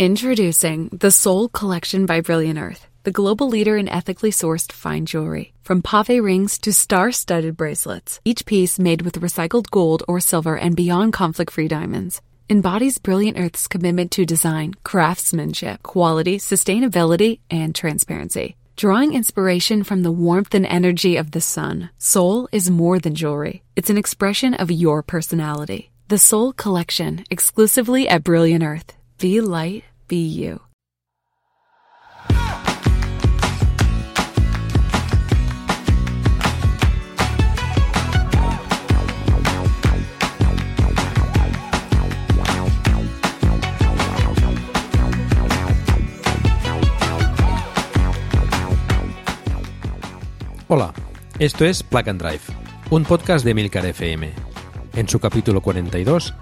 Introducing the Soul Collection by Brilliant Earth, the global leader in ethically sourced fine jewelry. From pave rings to star studded bracelets, each piece made with recycled gold or silver and beyond conflict free diamonds embodies Brilliant Earth's commitment to design, craftsmanship, quality, sustainability, and transparency. Drawing inspiration from the warmth and energy of the sun, Soul is more than jewelry. It's an expression of your personality. The Soul Collection, exclusively at Brilliant Earth. Be light, be you. Hola, esto es Plug and Drive, un podcast de Milcar FM, en su capítulo 42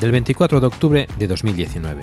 del 24 de octubre de 2019.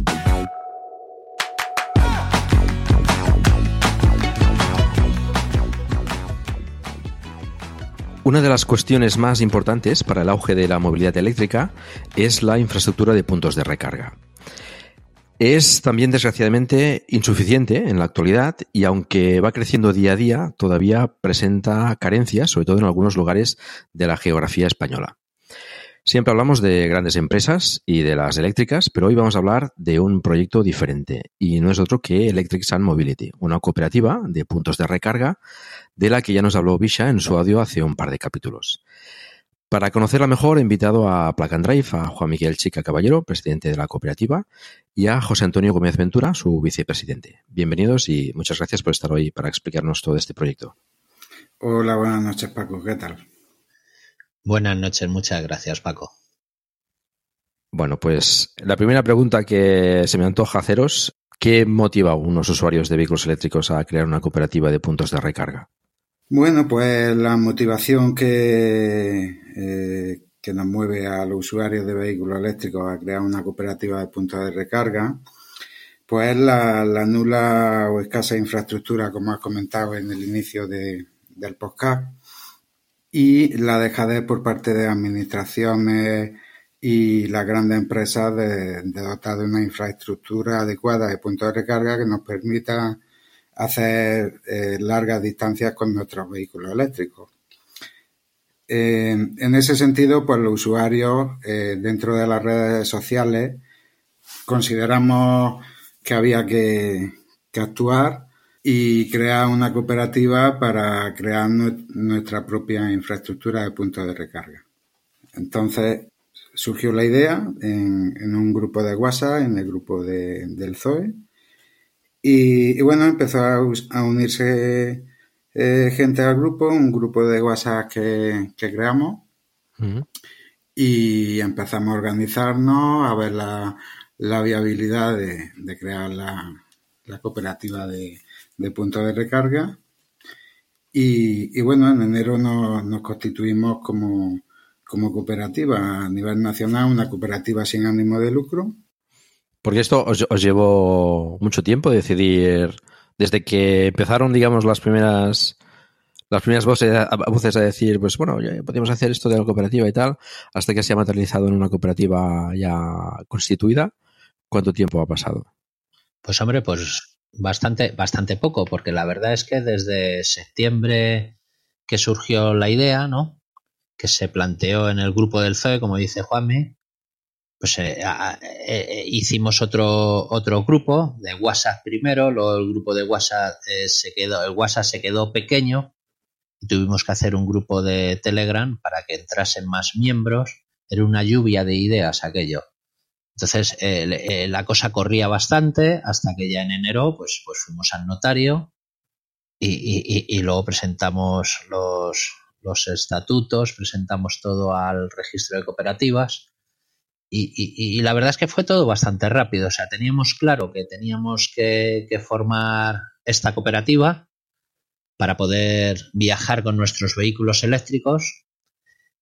Una de las cuestiones más importantes para el auge de la movilidad eléctrica es la infraestructura de puntos de recarga. Es también, desgraciadamente, insuficiente en la actualidad y aunque va creciendo día a día, todavía presenta carencias, sobre todo en algunos lugares de la geografía española. Siempre hablamos de grandes empresas y de las eléctricas, pero hoy vamos a hablar de un proyecto diferente y no es otro que Electric Sun Mobility, una cooperativa de puntos de recarga de la que ya nos habló Bisha en su audio hace un par de capítulos. Para conocerla mejor, he invitado a Plug Drive a Juan Miguel Chica Caballero, presidente de la cooperativa, y a José Antonio Gómez Ventura, su vicepresidente. Bienvenidos y muchas gracias por estar hoy para explicarnos todo este proyecto. Hola, buenas noches, Paco. ¿Qué tal? Buenas noches, muchas gracias, Paco. Bueno, pues la primera pregunta que se me antoja haceros, ¿qué motiva a unos usuarios de vehículos eléctricos a crear una cooperativa de puntos de recarga? Bueno, pues la motivación que, eh, que nos mueve a los usuarios de vehículos eléctricos a crear una cooperativa de puntos de recarga, pues es la, nula o escasa infraestructura, como has comentado en el inicio del podcast, y la dejadez por parte de administraciones y las grandes empresas de, de dotar de una infraestructura adecuada de puntos de recarga que nos permita hacer eh, largas distancias con nuestros vehículos eléctricos. Eh, en ese sentido, pues los usuarios eh, dentro de las redes sociales consideramos que había que, actuar y crear una cooperativa para crear nuestra propia infraestructura de puntos de recarga. Entonces surgió la idea en, un grupo de WhatsApp, en el grupo del ZOE, y, bueno, empezó a, unirse eh, gente al grupo, un grupo de WhatsApp que, creamos. Y empezamos a organizarnos, a ver la, viabilidad de, crear la, cooperativa de, puntos de recarga. Y, bueno, en enero nos, constituimos como, como cooperativa a nivel nacional, una cooperativa sin ánimo de lucro. Porque esto os, llevó mucho tiempo decidir, desde que empezaron, digamos, las primeras las primeras voces a, voces a decir, pues bueno, ya podemos hacer esto de la cooperativa y tal, hasta que se ha materializado en una cooperativa ya constituida. ¿Cuánto tiempo ha pasado? Pues hombre, pues bastante, bastante poco, porque la verdad es que desde septiembre que surgió la idea, ¿no? Que se planteó en el grupo del FE, como dice Juanmi, pues eh, eh, hicimos otro otro grupo de WhatsApp primero, luego el grupo de WhatsApp eh, se quedó, el WhatsApp se quedó pequeño y tuvimos que hacer un grupo de Telegram para que entrasen más miembros. Era una lluvia de ideas aquello. Entonces la cosa corría bastante hasta que ya en enero pues, pues fuimos al notario y, y luego presentamos los, los estatutos, presentamos todo al registro de cooperativas y, la verdad es que fue todo bastante rápido. O sea, teníamos claro que teníamos que, formar esta cooperativa. para poder viajar con nuestros vehículos eléctricos,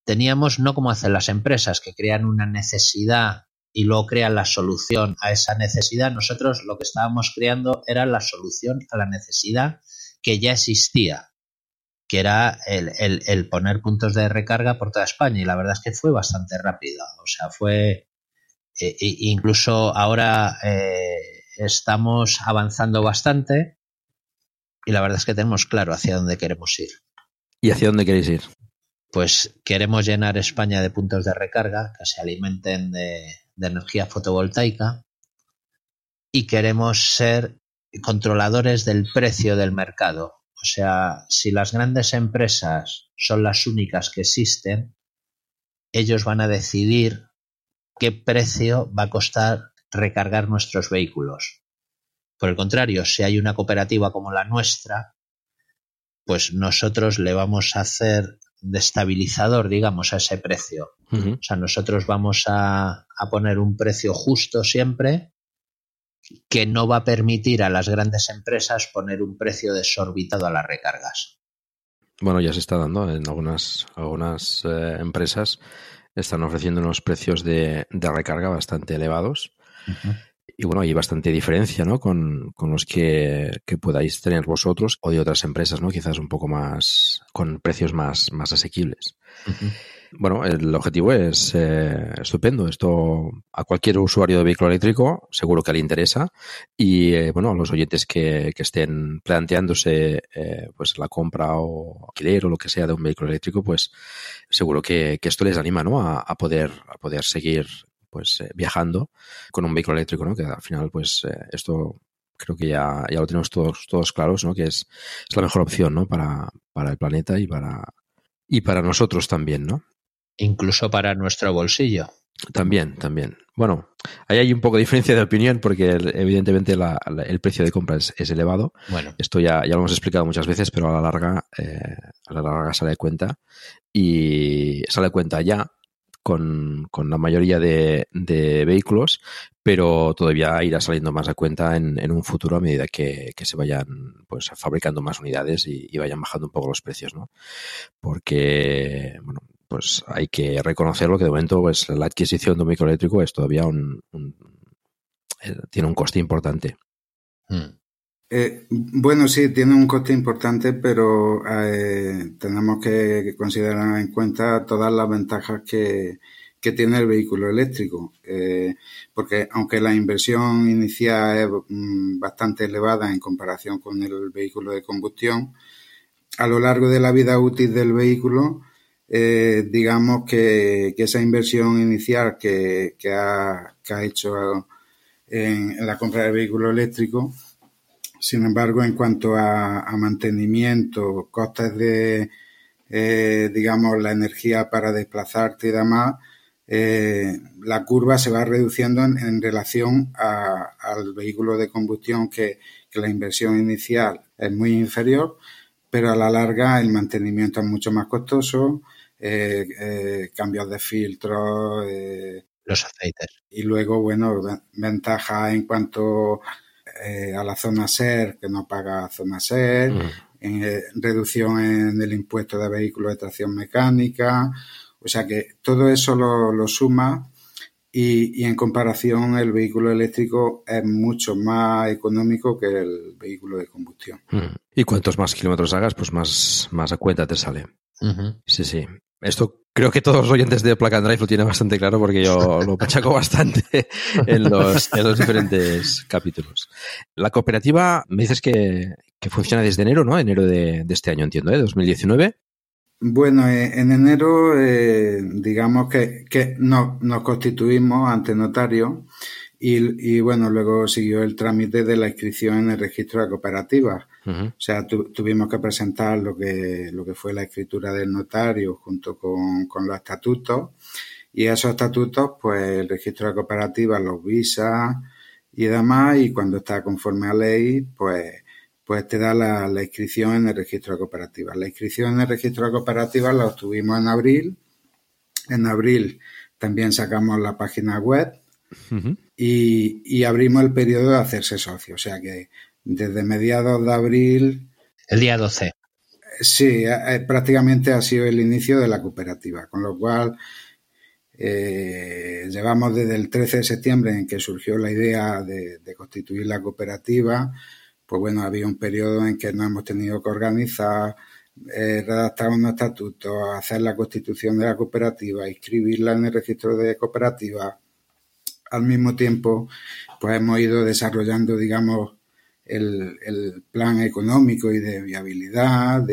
teníamos no como hacen las empresas que crean una necesidad y luego crean la solución a esa necesidad. Nosotros lo que estábamos creando era la solución a la necesidad que ya existía, que era el, poner puntos de recarga por toda España. Y la verdad es que fue bastante rápido. O sea, fue. Eh, incluso ahora eh, estamos avanzando bastante y la verdad es que tenemos claro hacia dónde queremos ir. ¿Y hacia dónde queréis ir? Pues queremos llenar España de puntos de recarga que se alimenten de, de energía fotovoltaica y queremos ser controladores del precio del mercado. O sea, si las grandes empresas son las únicas que existen, ellos van a decidir qué precio va a costar recargar nuestros vehículos. Por el contrario, si hay una cooperativa como la nuestra, pues nosotros le vamos a hacer destabilizador, digamos, a ese precio. O sea, nosotros vamos a, poner un precio justo siempre que no va a permitir a las grandes empresas poner un precio desorbitado a las recargas. Bueno, ya se está dando en algunas, algunas eh, empresas están ofreciendo unos precios de, recarga bastante elevados. Y bueno, hay bastante diferencia, ¿no? Con, los que, podáis tener vosotros o de otras empresas, ¿no? Quizás un poco más, con precios más, más asequibles. Bueno, el objetivo es eh, estupendo. Esto a cualquier usuario de vehículo eléctrico seguro que le interesa. Y eh, bueno, a los oyentes que, estén planteándose eh, pues la compra o alquiler o lo que sea de un vehículo eléctrico, pues seguro que, esto les anima ¿no? a, a, poder, a poder seguir pues eh, viajando con un vehículo eléctrico, ¿no? Que al final, pues eh, esto creo que ya, ya lo tenemos todos, todos claros, ¿no? Que es, es la mejor opción, ¿no? Para, para el planeta y para, y para nosotros también, ¿no? Incluso para nuestro bolsillo. También, también. Bueno, ahí hay un poco de diferencia de opinión porque evidentemente el precio de compra es, elevado. Bueno. Esto ya, ya lo hemos explicado muchas veces, pero a la larga, eh, a la larga sale de cuenta. Y sale de cuenta ya con, la mayoría de, vehículos, pero todavía irá saliendo más a cuenta en, un futuro a medida que, se vayan pues fabricando más unidades y, vayan bajando un poco los precios, ¿no? Porque, bueno, pues hay que reconocerlo que de momento pues la adquisición de un vehículo eléctrico es todavía un, eh, tiene un coste importante. Hmm. Eh, bueno, sí, tiene un coste importante, pero eh, tenemos que considerar en cuenta todas las ventajas que, tiene el vehículo eléctrico. Eh, porque aunque la inversión inicial es mm, bastante elevada en comparación con el vehículo de combustión, a lo largo de la vida útil del vehículo, digamos que, esa inversión inicial que, ha, hecho en la compra del vehículo eléctrico, sin embargo, en cuanto a, mantenimiento, costes de, eh, digamos, la energía para desplazarte y demás, eh, la curva se va reduciendo en, relación al vehículo de combustión que, la inversión inicial es muy inferior, pero a la larga el mantenimiento es mucho más costoso, eh, cambios de filtros. Los aceites. Y luego, bueno, ventaja en cuanto eh, a la zona SER que no paga zona SER, mm. en, eh, reducción en el impuesto de vehículos de tracción mecánica, o sea que todo eso lo, suma y, en comparación el vehículo eléctrico es mucho más económico que el vehículo de combustión. Mm. Y cuantos más kilómetros hagas, pues más, más a cuenta te sale. Sí, sí. Esto creo que todos los oyentes de Plug and Drive lo tienen bastante claro porque yo lo pachaco bastante en los, en los diferentes capítulos. La cooperativa, me dices que, funciona desde enero, ¿no? Enero de, este año, entiendo, ¿eh? 2019. Bueno, eh, en enero, eh, digamos que, que nos constituimos ante notario y, bueno, luego siguió el trámite de la inscripción en el registro de cooperativas. O sea, tuvimos que presentar lo que, lo que fue la escritura del notario junto con, los estatutos. Y esos estatutos, pues el registro de cooperativas los visa y demás. Y cuando está conforme a ley, pues, pues te da la, inscripción en el registro de cooperativas. La inscripción en el registro de cooperativas la obtuvimos en abril. En abril también sacamos la página web y, abrimos el periodo de hacerse socio. O sea que desde mediados de abril. El día 12. sí, prácticamente ha sido el inicio de la cooperativa, con lo cual eh, llevamos desde el 13 de septiembre en que surgió la idea de, constituir la cooperativa, pues bueno, había un periodo en que nos hemos tenido que organizar, eh, redactar un estatuto, hacer la constitución de la cooperativa, inscribirla en el registro de cooperativa. Al mismo tiempo, pues hemos ido desarrollando, digamos, el, plan económico y de viabilidad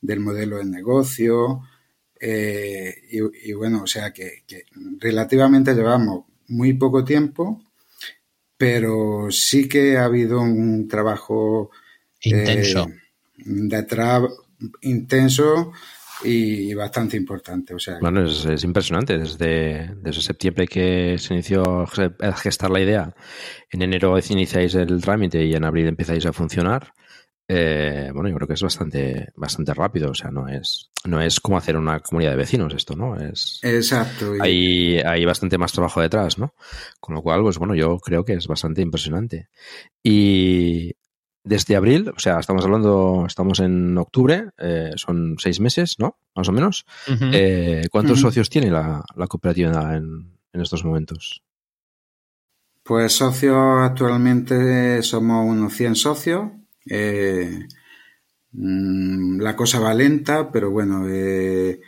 del modelo de negocio, eh, y, bueno, o sea que, relativamente llevamos muy poco tiempo, pero sí que ha habido un trabajo intenso. Eh, detrás intenso y bastante importante. O sea, bueno, es, impresionante. Desde, desde septiembre que se inició a gestar la idea, en enero iniciáis el trámite y en abril empezáis a funcionar. Eh, bueno, yo creo que es bastante, bastante rápido, o sea, no es, no es como hacer una comunidad de vecinos esto, ¿no? Es, Exacto. Hay, hay bastante más trabajo detrás, ¿no? Con lo cual, pues bueno, yo creo que es bastante impresionante. Y desde abril, o sea, estamos hablando, estamos en octubre, eh, son seis meses, ¿no? Más o menos. Eh, ¿Cuántos socios tiene la, cooperativa en, en estos momentos? Pues socios actualmente somos unos 100 socios eh, mm, la cosa va lenta, pero bueno, eh,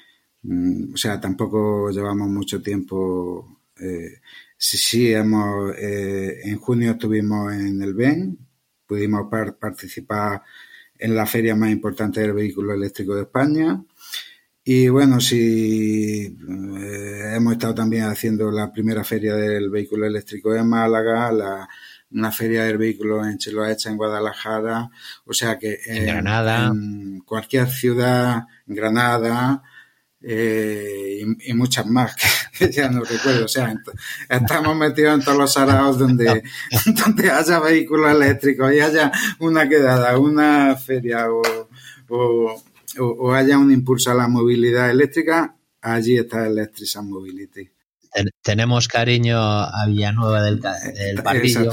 mm, o sea, tampoco llevamos mucho tiempo. Eh, sí, sí, hemos, en junio estuvimos en el BEN, pudimos participar en la feria más importante del vehículo eléctrico de España. Y bueno, sí, hemos estado también haciendo la primera feria del vehículo eléctrico de Málaga, la, una feria del vehículo en Chiloé, en Guadalajara, o sea que en, Granada, en cualquier ciudad, en Granada eh, y, muchas más que ya no recuerdo, o sea, estamos metidos en todos los araos donde, donde haya vehículos eléctricos y haya una quedada, una feria o, o, haya un impulso a la movilidad eléctrica, allí está Electric Mobility. Tenemos cariño a Villanueva del, del Pardillo,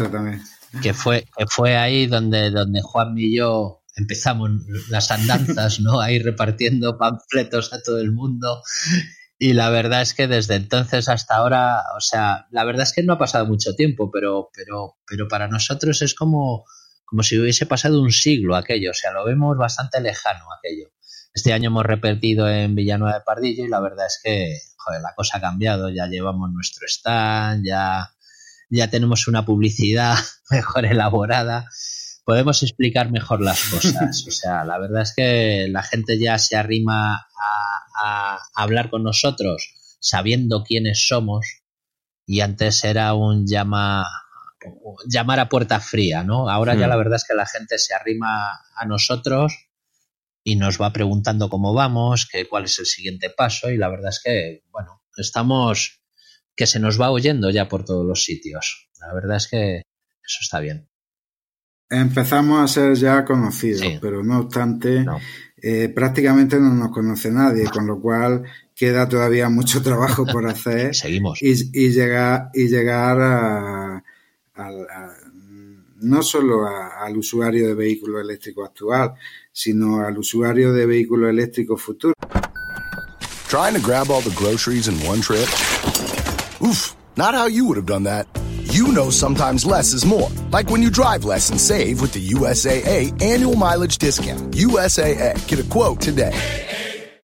que fue, que fue ahí donde, donde Juan y yo empezamos las andanzas, ¿no? Ahí repartiendo panfletos a todo el mundo. Y la verdad es que desde entonces hasta ahora, o sea, la verdad es que no ha pasado mucho tiempo, pero, pero, pero para nosotros es como, como si hubiese pasado un siglo aquello, o sea, lo vemos bastante lejano aquello. Este año hemos repetido en Villanueva de Pardillo y la verdad es que joder, la cosa ha cambiado, ya llevamos nuestro stand, ya, ya tenemos una publicidad mejor elaborada, podemos explicar mejor las cosas. O sea, la verdad es que la gente ya se arrima a, hablar con nosotros sabiendo quiénes somos y antes era un llama llamar a puerta fría, ¿no? Ahora ya hmm. la verdad es que la gente se arrima a nosotros y nos va preguntando cómo vamos, que, cuál es el siguiente paso y la verdad es que, bueno, estamos que se nos va oyendo ya por todos los sitios. La verdad es que eso está bien. Empezamos a ser ya conocidos, pero no obstante, eh, prácticamente no nos conoce nadie, con lo cual queda todavía mucho trabajo por hacer. Seguimos. Y, llegar, y llegar a, no solo al usuario de vehículo eléctrico actual, sino al usuario de vehículo eléctrico futuro. Trying to grab all the groceries in one trip? Oof, not how you would have done that. You know sometimes less is more. Like when you drive less and save with the USAA annual mileage discount. USAA. Get a quote today.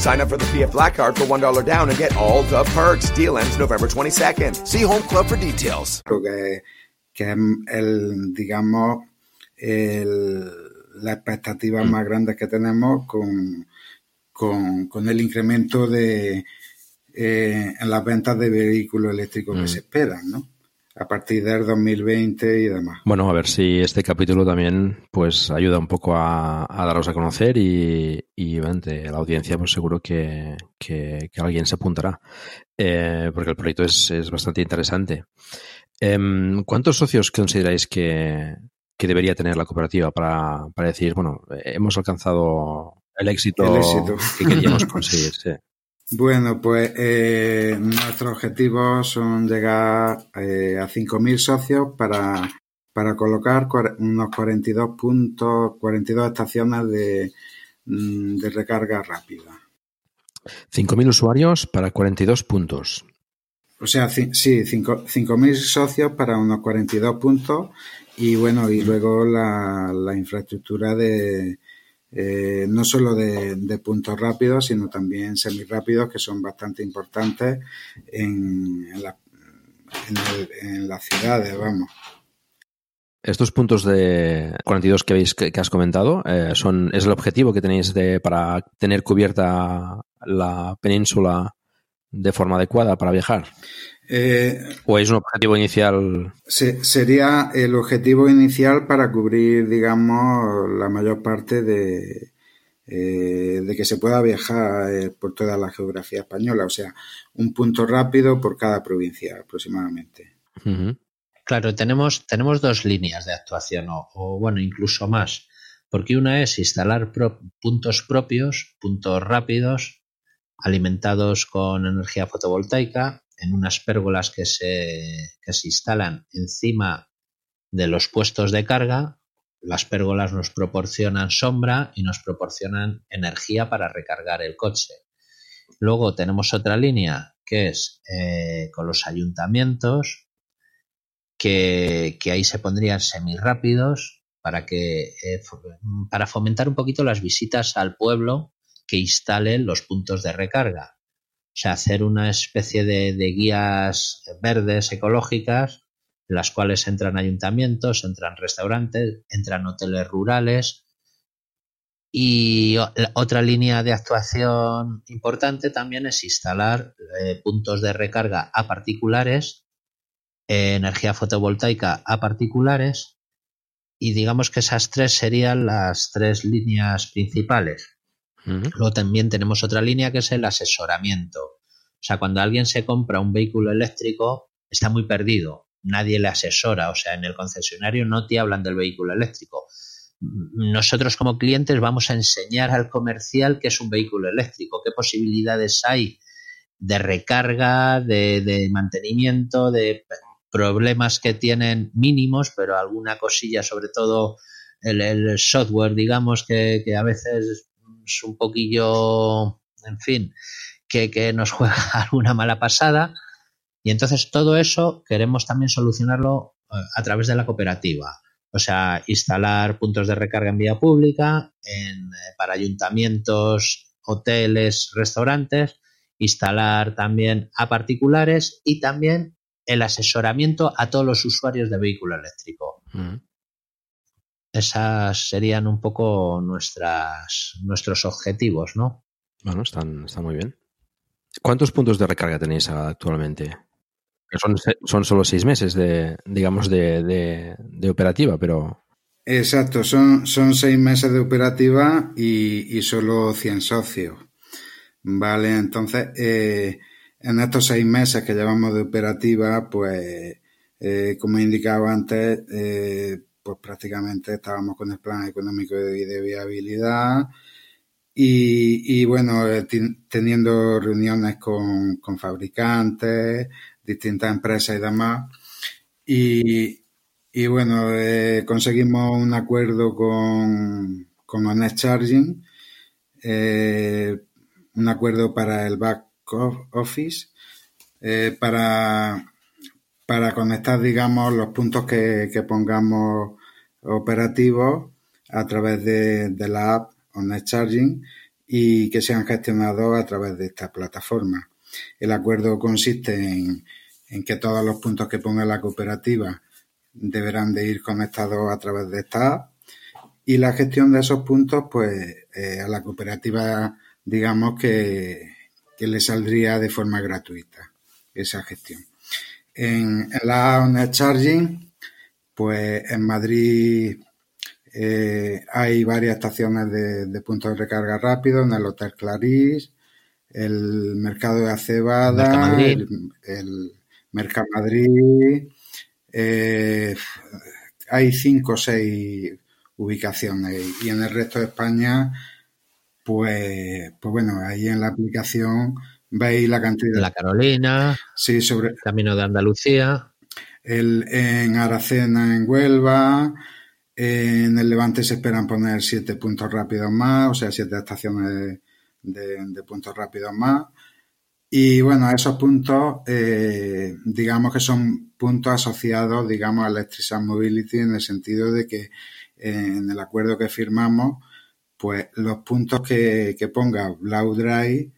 Sign up for the PF Black Card for $1 down and get all the perks. Deal ends November 22nd. See Home Club for details. Que, que el, digamos, el, la expectativa más grande que tenemos con, con, con el incremento de eh, en las ventas de vehículos eléctricos que mm. se esperan, ¿no? A partir del 2020 y demás. Bueno, a ver si este capítulo también pues ayuda un poco a, daros a conocer y, y la audiencia pues seguro que, alguien se apuntará eh, porque el proyecto es, bastante interesante. Em, ¿Cuántos socios consideráis que, debería tener la cooperativa para, decir, bueno, hemos alcanzado el éxito, que queríamos conseguir? Bueno, pues eh, nuestros objetivos son llegar eh, a 5.000 socios para, para colocar unos 42 puntos, 42 estaciones de, mm, de recarga rápida. 5.000 usuarios para 42 puntos. O sea, sí, 5.000 socios para unos 42 puntos y bueno, y luego la, la infraestructura de, eh, no solo de, puntos rápidos, sino también semirápidos, que son bastante importantes en, en, las ciudades, vamos. Estos puntos de 42 que, habéis, que, has comentado, eh, son, ¿es el objetivo que tenéis de, para tener cubierta la península de forma adecuada para viajar? Eh, ¿O es un objetivo inicial? sería el objetivo inicial para cubrir, digamos, la mayor parte de, eh, de que se pueda viajar eh, por toda la geografía española. O sea, un punto rápido por cada provincia aproximadamente. Claro, tenemos, tenemos dos líneas de actuación, o, bueno, incluso más. Porque una es instalar puntos propios, puntos rápidos, alimentados con energía fotovoltaica en unas pérgolas que se, que se instalan encima de los puestos de carga. Las pérgolas nos proporcionan sombra y nos proporcionan energía para recargar el coche. Luego tenemos otra línea que es eh, con los ayuntamientos, que, que, ahí se pondrían semirápidos para que eh, para fomentar un poquito las visitas al pueblo que instalen los puntos de recarga. O sea, hacer una especie de, guías verdes ecológicas en las cuales entran ayuntamientos, entran restaurantes, entran hoteles rurales. Y otra línea de actuación importante también es instalar eh, puntos de recarga a particulares, energía fotovoltaica a particulares, y digamos que esas tres serían las tres líneas principales. Luego también tenemos otra línea que es el asesoramiento. O sea, cuando alguien se compra un vehículo eléctrico, está muy perdido. Nadie le asesora. O sea, en el concesionario no te hablan del vehículo eléctrico. Nosotros como clientes vamos a enseñar al comercial qué es un vehículo eléctrico, qué posibilidades hay de recarga, de, mantenimiento, de problemas que tienen mínimos, pero alguna cosilla, sobre todo el, software, digamos, que, que, a veces un poquillo, en fin, que, nos juega alguna mala pasada. Y entonces todo eso queremos también solucionarlo eh, a través de la cooperativa. O sea, instalar puntos de recarga en vía pública, eh, para ayuntamientos, hoteles, restaurantes, instalar también a particulares y también el asesoramiento a todos los usuarios de vehículo eléctrico. Mm. Esas serían un poco nuestras, nuestros objetivos, ¿no? Bueno, están, está muy bien. ¿Cuántos puntos de recarga tenéis actualmente? Son, son solo seis meses de, digamos, de, operativa, pero... Exacto, son, son seis meses de operativa y, solo 100 socios. Vale, entonces, eh, en estos seis meses que llevamos de operativa, pues, eh, como indicaba antes, eh, pues prácticamente estábamos con el plan económico y de viabilidad, y, bueno, eh, teniendo reuniones con, fabricantes, distintas empresas y demás. Y, bueno, eh, conseguimos un acuerdo con, con Honest Charging, eh, un acuerdo para el back office, para, para conectar, digamos, los puntos que, pongamos operativos a través de, de la app Net Charging y que sean gestionados a través de esta plataforma. El acuerdo consiste en, que todos los puntos que ponga la cooperativa deberán de ir conectados a través de esta app y la gestión de esos puntos, pues eh, a la cooperativa, digamos que, le saldría de forma gratuita esa gestión. En, la ONET Charging, pues en Madrid eh, hay varias estaciones de, puntos de recarga rápido, en el Hotel Clarís, el Mercado de Acebada, el, el Mercamadrid, eh, hay cinco o seis ubicaciones. Y en el resto de España, pues, pues bueno, ahí en la aplicación veis la cantidad. La Carolina, sí, sobre Camino de Andalucía, en Aracena, en Huelva, en el Levante se esperan poner siete puntos rápidos más, o sea, siete estaciones de puntos rápidos más. Y bueno, esos puntos, eh, digamos que son puntos asociados, digamos, a Electric Mobility en el sentido de que eh, en el acuerdo que firmamos, pues los puntos que, que ponga Blau Drive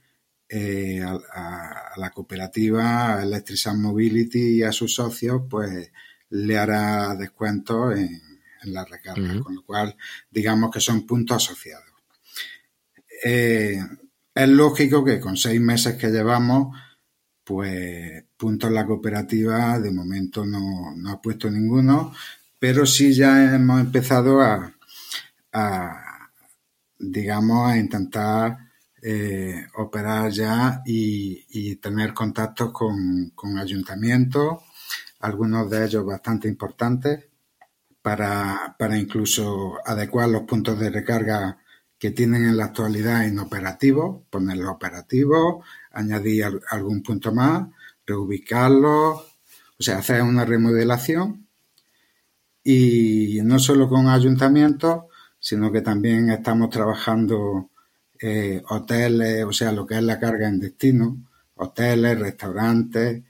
eh, a, la cooperativa, a Electric Mobility y a sus socios, pues le hará descuento en, la recarga, con lo cual digamos que son puntos asociados. Eh, es lógico que con seis meses que llevamos, pues puntos en la cooperativa de momento no, ha puesto ninguno, pero sí ya hemos empezado a, digamos, a intentar eh, operar ya y, tener contactos con, ayuntamientos, algunos de ellos bastante importantes, para, para incluso adecuar los puntos de recarga que tienen en la actualidad inoperativo, ponerlo operativo, añadir algún punto más, reubicarlo, o sea, hacer una remodelación. Y no solo con ayuntamientos, sino que también estamos trabajando eh, hoteles, o sea, lo que es la carga en destino, hoteles, restaurantes,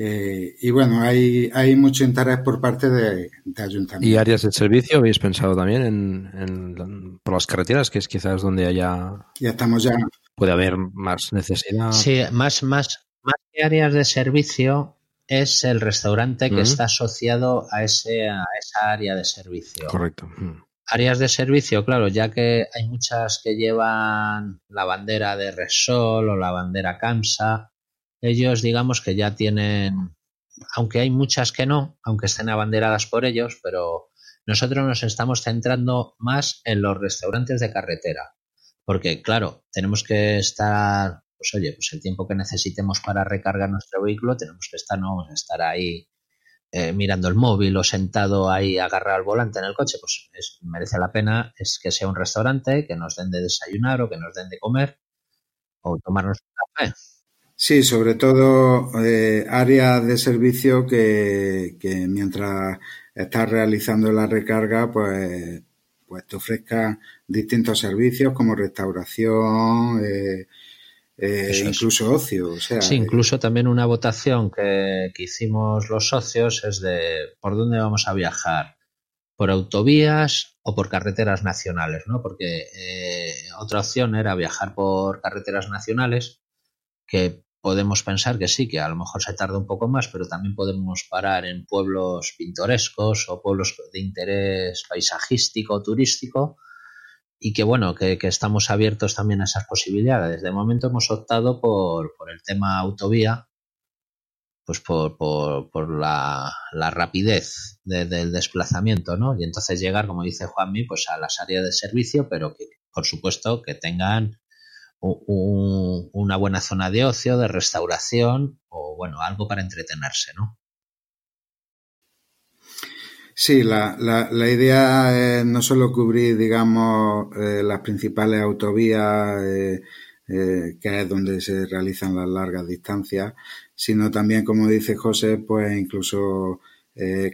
eh, y bueno, hay, hay mucho interés por parte de, ayuntamientos. ¿Y áreas de servicio habéis pensado también en, por las carreteras, que es quizás donde haya... Ya estamos ya... Puede haber más necesidad. Sí, más, más, más que áreas de servicio es el restaurante que está asociado a, ese, a esa área de servicio. Correcto. Áreas de servicio, claro, ya que hay muchas que llevan la bandera de Resol o la bandera CAMSA, ellos digamos que ya tienen, aunque hay muchas que no, aunque estén abanderadas por ellos, pero nosotros nos estamos centrando más en los restaurantes de carretera, porque claro, tenemos que estar, pues oye, pues el tiempo que necesitemos para recargar nuestro vehículo, tenemos que estar, no vamos a estar ahí eh, mirando el móvil o sentado ahí agarrado al volante en el coche, pues merece la pena es que sea un restaurante, que nos den de desayunar o que nos den de comer o tomarnos un café. Sí, sobre todo eh, áreas de servicio que, mientras estás realizando la recarga, pues, pues te ofrezcan distintos servicios como restauración, eh, eh, incluso ocio. O sea, sí, incluso también una votación que, que hicimos los socios es de por dónde vamos a viajar, por autovías o por carreteras nacionales, ¿no? Porque otra opción era viajar por carreteras nacionales, que podemos pensar que sí, que a lo mejor se tarda un poco más, pero también podemos parar en pueblos pintorescos o pueblos de interés paisajístico, turístico, y que bueno, que, estamos abiertos también a esas posibilidades. De momento hemos optado por, el tema autovía, pues por, por, la, rapidez del desplazamiento, ¿no? Y entonces llegar, como dice Juanmi, pues a las áreas de servicio, pero que por supuesto que tengan una buena zona de ocio, de restauración o bueno, algo para entretenerse, ¿no? Sí, la, la, idea es no solo cubrir, digamos, eh, las principales autovías, eh, eh, que es donde se realizan las largas distancias, sino también, como dice José, pues incluso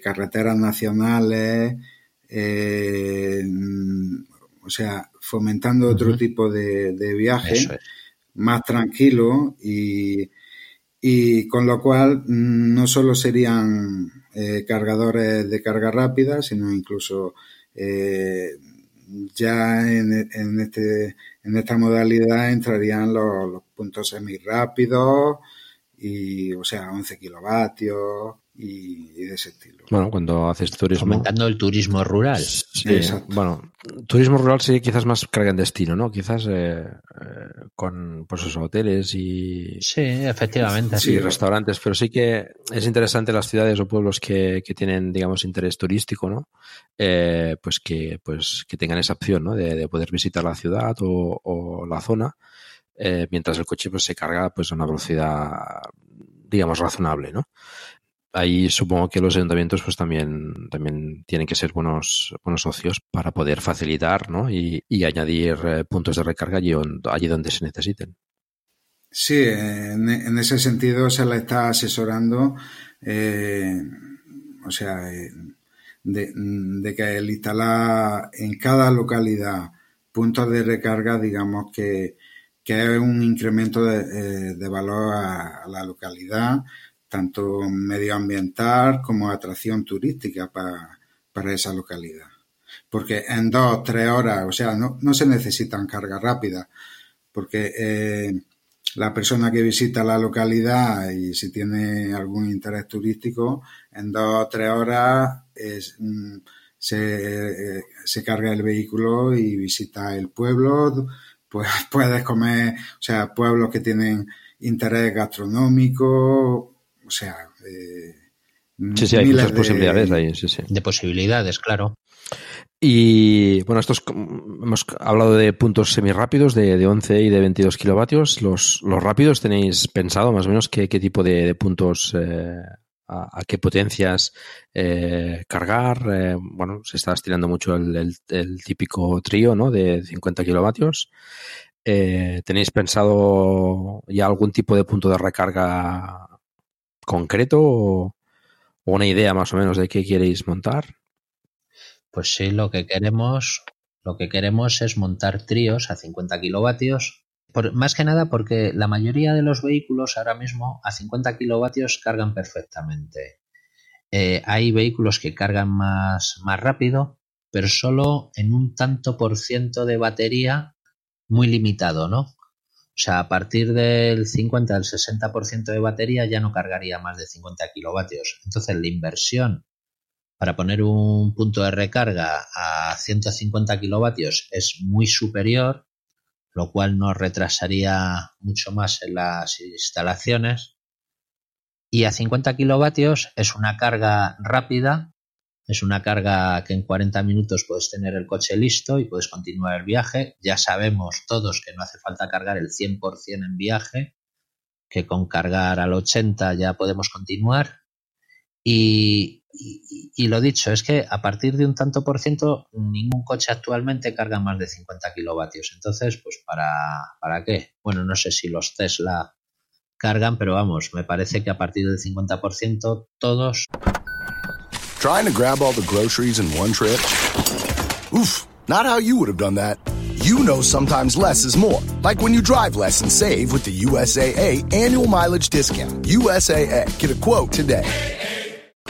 carreteras nacionales, o sea, fomentando otro tipo de, viaje más tranquilo y, y, con lo cual mm, no solo serían eh, cargadores de carga rápida, sino incluso eh, ya en, en, este, en esta modalidad entrarían los, puntos semi rápidos y, o sea, 11 kilovatios y, ese estilo. Bueno, cuando haces turismo. Aumentando el turismo rural. Sí, bueno, turismo rural sería quizás más carga en destino, ¿no? Quizás eh, eh, con pues esos hoteles y. Sí, efectivamente. Sí, restaurantes, pero sí que es interesante las ciudades o pueblos que, que tienen, digamos, interés turístico, ¿no? Eh, pues que pues que tengan esa opción, ¿no? De, poder visitar la ciudad o, o la zona. mientras el coche pues se carga pues a una velocidad digamos razonable, ¿no? Ahí supongo que los ayuntamientos pues también, también tienen que ser buenos, buenos socios para poder facilitar ¿no? y, añadir eh, puntos de recarga allí, allí, donde se necesiten. Sí, en, ese sentido se le está asesorando, eh, o sea, eh, de, que el instalar en cada localidad puntos de recarga, digamos que, que es un incremento de, de valor a, la localidad, tanto medioambiental como atracción turística para, para esa localidad. Porque en dos, tres horas, o sea, no, no se necesitan cargas rápidas, porque eh, la persona que visita la localidad y si tiene algún interés turístico, en dos o tres horas mm, se, eh, se, carga el vehículo y visita el pueblo, pues puedes comer, o sea, pueblos que tienen interés gastronómico, o sea, eh, sí, sí, hay muchas posibilidades ahí, sí, sí. De posibilidades, claro. Y bueno, estos hemos hablado de puntos semirápidos de, de 11 y de 22 kilovatios. Los, los rápidos tenéis pensado más o menos qué, qué tipo de, puntos, eh, a, qué potencias eh, cargar. Eh, bueno, se está estirando mucho el, el, típico trío ¿no? de 50 kilovatios. ¿Tenéis pensado ya algún tipo de punto de recarga concreto o, una idea más o menos de qué queréis montar? Pues sí, lo que queremos, lo que queremos es montar tríos a 50 kilovatios. más que nada porque la mayoría de los vehículos ahora mismo a 50 kilovatios cargan perfectamente. Eh, hay vehículos que cargan más, más rápido, pero solo en un tanto por ciento de batería muy limitado, ¿no? O sea, a partir del 50 al 60% de batería ya no cargaría más de 50 kilovatios. Entonces la inversión para poner un punto de recarga a 150 kilovatios es muy superior, lo cual nos retrasaría mucho más en las instalaciones. Y a 50 kilovatios es una carga rápida es una carga que en 40 minutos puedes tener el coche listo y puedes continuar el viaje. Ya sabemos todos que no hace falta cargar el 100% en viaje, que con cargar al 80 ya podemos continuar. Y, lo dicho, es que a partir de un tanto por ciento, ningún coche actualmente carga más de 50 kilovatios. Entonces, pues ¿para, ¿para qué? Bueno, no sé si los Tesla cargan, pero vamos, me parece que a partir del 50% todos Trying to grab all the groceries in one trip? Oof, not how you would have done that. You know sometimes less is more. Like when you drive less and save with the USAA annual mileage discount. USAA. Get a quote today.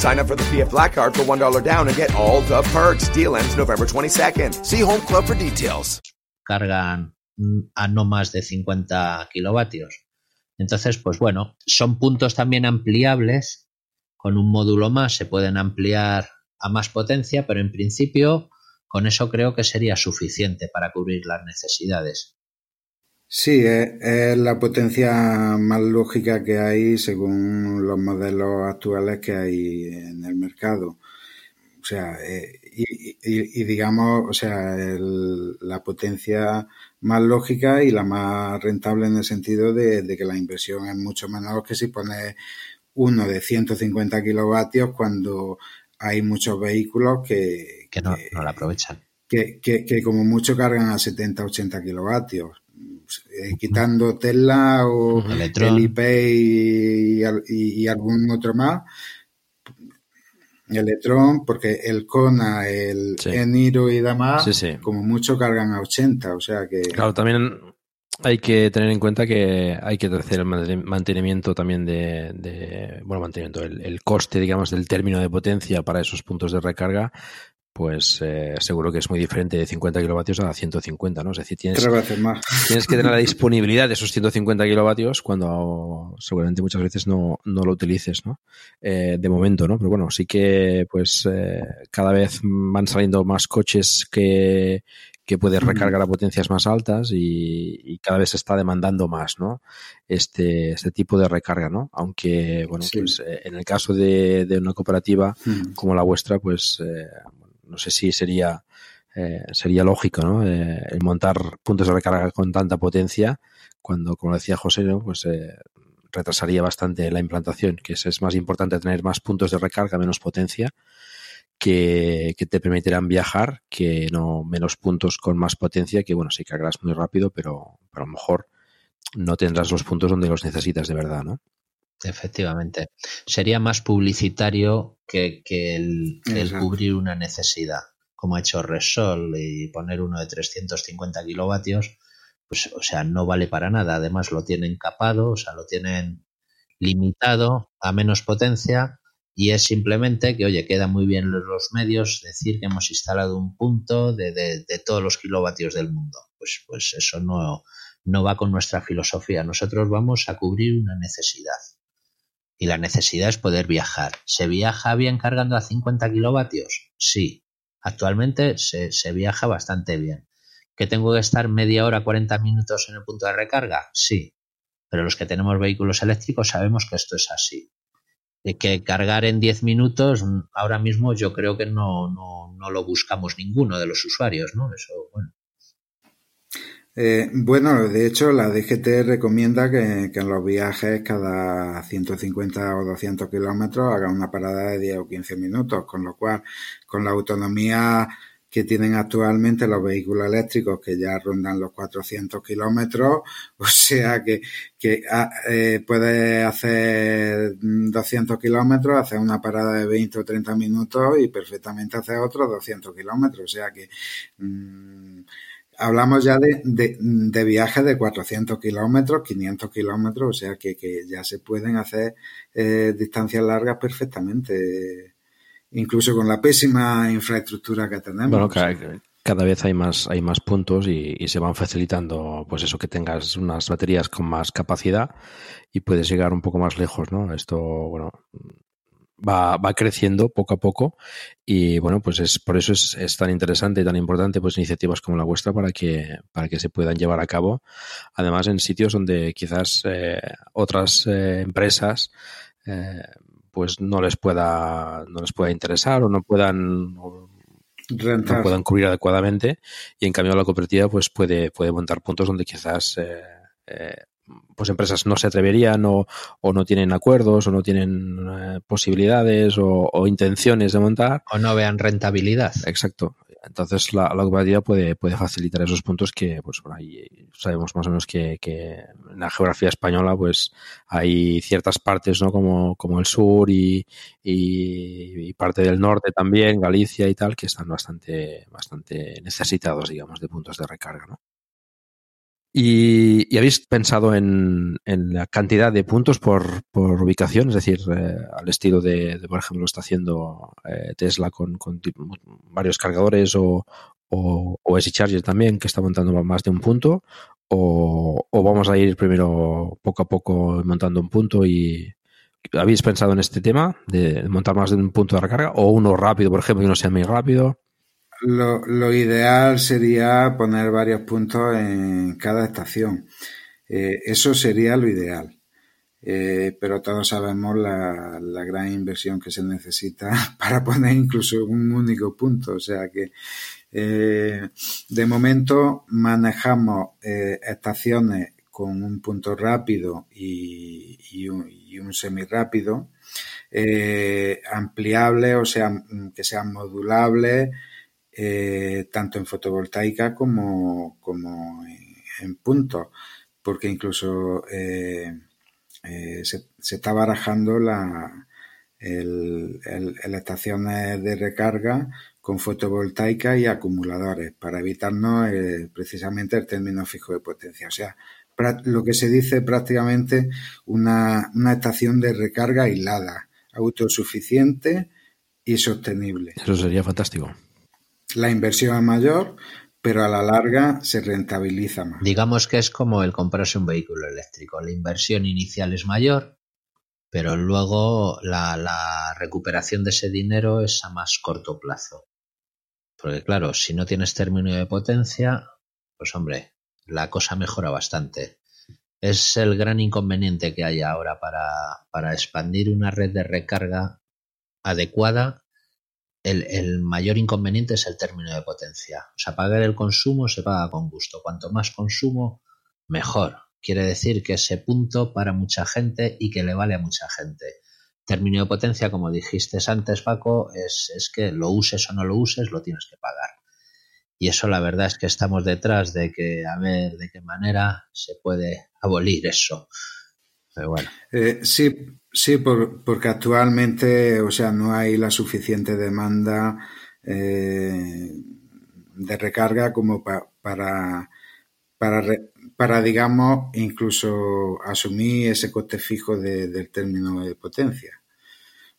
Sign up for the PF Black Card for $1 down and get all the perks. November 22nd. See Home Club for details. Cargan a no más de 50 kilovatios. Entonces, pues bueno, son puntos también ampliables. Con un módulo más se pueden ampliar a más potencia, pero en principio con eso creo que sería suficiente para cubrir las necesidades. Sí, es, la potencia más lógica que hay según los modelos actuales que hay en el mercado. O sea, eh, y, digamos, o sea, la potencia más lógica y la más rentable en el sentido de, que la inversión es mucho menor que si pones uno de 150 kilovatios cuando hay muchos vehículos que, que no, la aprovechan. Que, que, como mucho cargan a 70, 80 kilovatios. Eh, quitando Tesla o el IP y, algún otro más, Electron, porque el Kona, el Eniro y demás, como mucho cargan a 80, o sea que... Claro, también hay que tener en cuenta que hay que hacer el mantenimiento también de, bueno, mantenimiento, el, coste, digamos, del término de potencia para esos puntos de recarga, pues eh, seguro que es muy diferente de 50 kilovatios a 150, ¿no? Es decir, tienes, tienes que tener la disponibilidad de esos 150 kilovatios cuando seguramente muchas veces no, no lo utilices, ¿no? Eh, de momento, ¿no? Pero bueno, sí que pues eh, cada vez van saliendo más coches que que puede recargar a potencias más altas y, cada vez se está demandando más, ¿no? Este, este tipo de recarga, ¿no? Aunque, bueno, pues eh, en el caso de, una cooperativa como la vuestra, pues eh, no sé si sería, eh, sería lógico, ¿no? el montar puntos de recarga con tanta potencia cuando, como decía José, ¿no? Pues retrasaría bastante la implantación, que es, más importante tener más puntos de recarga, menos potencia, que, te permitirán viajar, que no menos puntos con más potencia, que bueno, sí cargarás muy rápido, pero, a lo mejor no tendrás los puntos donde los necesitas de verdad, ¿no? Efectivamente. Sería más publicitario que, el, cubrir una necesidad, como ha hecho Resol y poner uno de 350 kilovatios, pues, o sea, no vale para nada. Además, lo tienen capado, o sea, lo tienen limitado a menos potencia y es simplemente que, oye, queda muy bien los medios decir que hemos instalado un punto de, de, todos los kilovatios del mundo. Pues, pues eso no, no va con nuestra filosofía. Nosotros vamos a cubrir una necesidad. Y la necesidad es poder viajar. ¿Se viaja bien cargando a 50 kilovatios? Sí. Actualmente se, se viaja bastante bien. ¿Que tengo que estar media hora, 40 minutos en el punto de recarga? Sí. Pero los que tenemos vehículos eléctricos sabemos que esto es así que cargar en 10 minutos, ahora mismo yo creo que no, no, no, lo buscamos ninguno de los usuarios, ¿no? Eso, bueno. Eh, bueno, de hecho, la DGT recomienda que, en los viajes cada 150 o 200 kilómetros haga una parada de 10 o 15 minutos, con lo cual, con la autonomía que tienen actualmente los vehículos eléctricos que ya rondan los 400 kilómetros, o sea que, que ah, eh, puede hacer 200 kilómetros, hacer una parada de 20 o 30 minutos y perfectamente hacer otros 200 kilómetros, o sea que mm, hablamos ya de, viajes de 400 kilómetros, 500 kilómetros, o sea que, ya se pueden hacer eh, distancias largas perfectamente incluso con la pésima infraestructura que tenemos. Bueno, cada, vez hay más, hay más puntos y, se van facilitando, pues eso, que tengas unas baterías con más capacidad y puedes llegar un poco más lejos, ¿no? Esto, bueno, va, va creciendo poco a poco. Y bueno, pues es por eso es, es, tan interesante y tan importante pues iniciativas como la vuestra para que, para que se puedan llevar a cabo, además en sitios donde quizás eh, otras eh, empresas eh, pues no les pueda no les pueda interesar o no puedan no puedan cubrir adecuadamente. Y en cambio la cooperativa pues puede puede montar puntos donde quizás eh, eh, pues empresas no se atreverían o, o, no tienen acuerdos o no tienen eh, posibilidades o, o, intenciones de montar o no vean rentabilidad exacto entonces la, la cooperativa puede, puede facilitar esos puntos que, pues por ahí sabemos más o menos que, que, en la geografía española pues hay ciertas partes, ¿no? Como, como el sur y, y, parte del norte también, Galicia y tal, que están bastante, bastante necesitados, digamos, de puntos de recarga, ¿no? ¿Y, habéis pensado en, la cantidad de puntos por, por ubicación? Es decir, eh, al estilo de, por ejemplo, lo está haciendo eh, Tesla con, con varios cargadores o, o, Charger también, que está montando más de un punto. O, o, vamos a ir primero poco a poco montando un punto y... ¿Habéis pensado en este tema de montar más de un punto de recarga? ¿O uno rápido, por ejemplo, y no sea muy rápido? Lo, lo, ideal sería poner varios puntos en cada estación. Eh, eso sería lo ideal. Eh, pero todos sabemos la, la, gran inversión que se necesita para poner incluso un único punto. O sea que eh, de momento manejamos estaciones con un punto rápido y, y un, y un semirápido, ampliables, o sea, que sean modulables, eh, tanto en fotovoltaica como, como en, puntos, porque incluso eh, eh, se, está barajando la, estaciones de recarga con fotovoltaica y acumuladores para evitarnos eh, precisamente el término fijo de potencia. O sea, lo que se dice prácticamente una, una estación de recarga aislada, autosuficiente y sostenible. Eso sería fantástico. La inversión es mayor, pero a la larga se rentabiliza más. Digamos que es como el comprarse un vehículo eléctrico. La inversión inicial es mayor, pero luego la, la recuperación de ese dinero es a más corto plazo. Porque claro, si no tienes término de potencia, pues hombre, la cosa mejora bastante. Es el gran inconveniente que hay ahora para, para expandir una red de recarga adecuada. El, el, mayor inconveniente es el término de potencia. O sea, pagar el consumo se paga con gusto. Cuanto más consumo, mejor. Quiere decir que ese punto para mucha gente y que le vale a mucha gente. Término de potencia, como dijiste antes, Paco, es, que lo uses o no lo uses, lo tienes que pagar. Y eso la verdad es que estamos detrás de que a ver de qué manera se puede abolir eso. Pero bueno. Eh, sí, sí, porque actualmente, o sea, no hay la suficiente demanda eh, de recarga como para, para, para, digamos, incluso asumir ese coste fijo del término de potencia.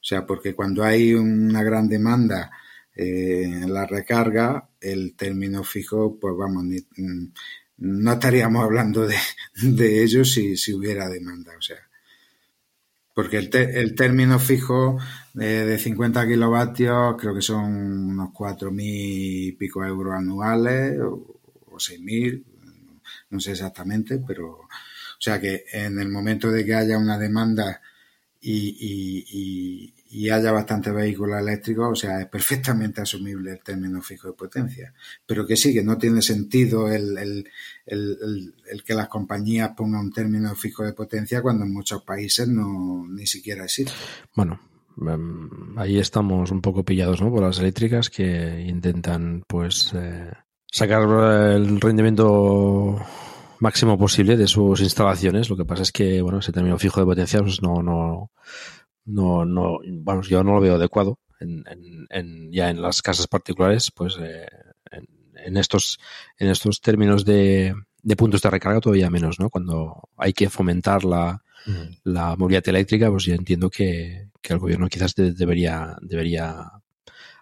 O sea, porque cuando hay una gran demanda eh, la recarga, el término fijo, pues vamos, mm, no estaríamos hablando de, de ello si, si, hubiera demanda, o sea. Porque el, el término fijo eh, de 50 kilovatios creo que son unos 4.000 y pico euros anuales o, o 6.000, no sé exactamente, pero o sea que en el momento de que haya una demanda y, y, haya bastantes vehículos eléctricos, o sea, es perfectamente asumible el término fijo de potencia. Pero que sí, que no tiene sentido el, el, el, que las compañías pongan un término fijo de potencia cuando en muchos países no ni siquiera existe. Bueno, em, ahí estamos un poco pillados ¿no? por las eléctricas que intentan pues eh, sacar el rendimiento máximo posible de sus instalaciones. Lo que pasa es que, bueno, ese término fijo de potencia, pues no, no, no, no, vamos, yo no lo veo adecuado. En, en, ya en las casas particulares, pues eh, en, estos, en estos términos de, de puntos de recarga todavía menos, ¿no? Cuando hay que fomentar la, la movilidad eléctrica, pues yo entiendo que, que el gobierno quizás debería, debería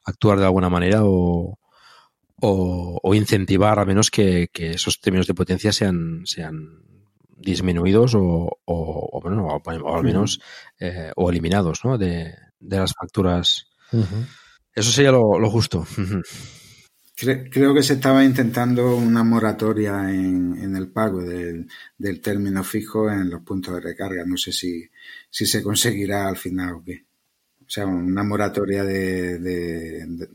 actuar de alguna manera o, o, incentivar a menos que, esos términos de potencia sean, sean disminuidos o, o, bueno, o al menos eh, o eliminados ¿no? de, de las facturas. Eso sería lo, justo. Creo que se estaba intentando una moratoria en, en el pago del, del, término fijo en los puntos de recarga. No sé si, si se conseguirá al final o qué. O sea, una moratoria de, de,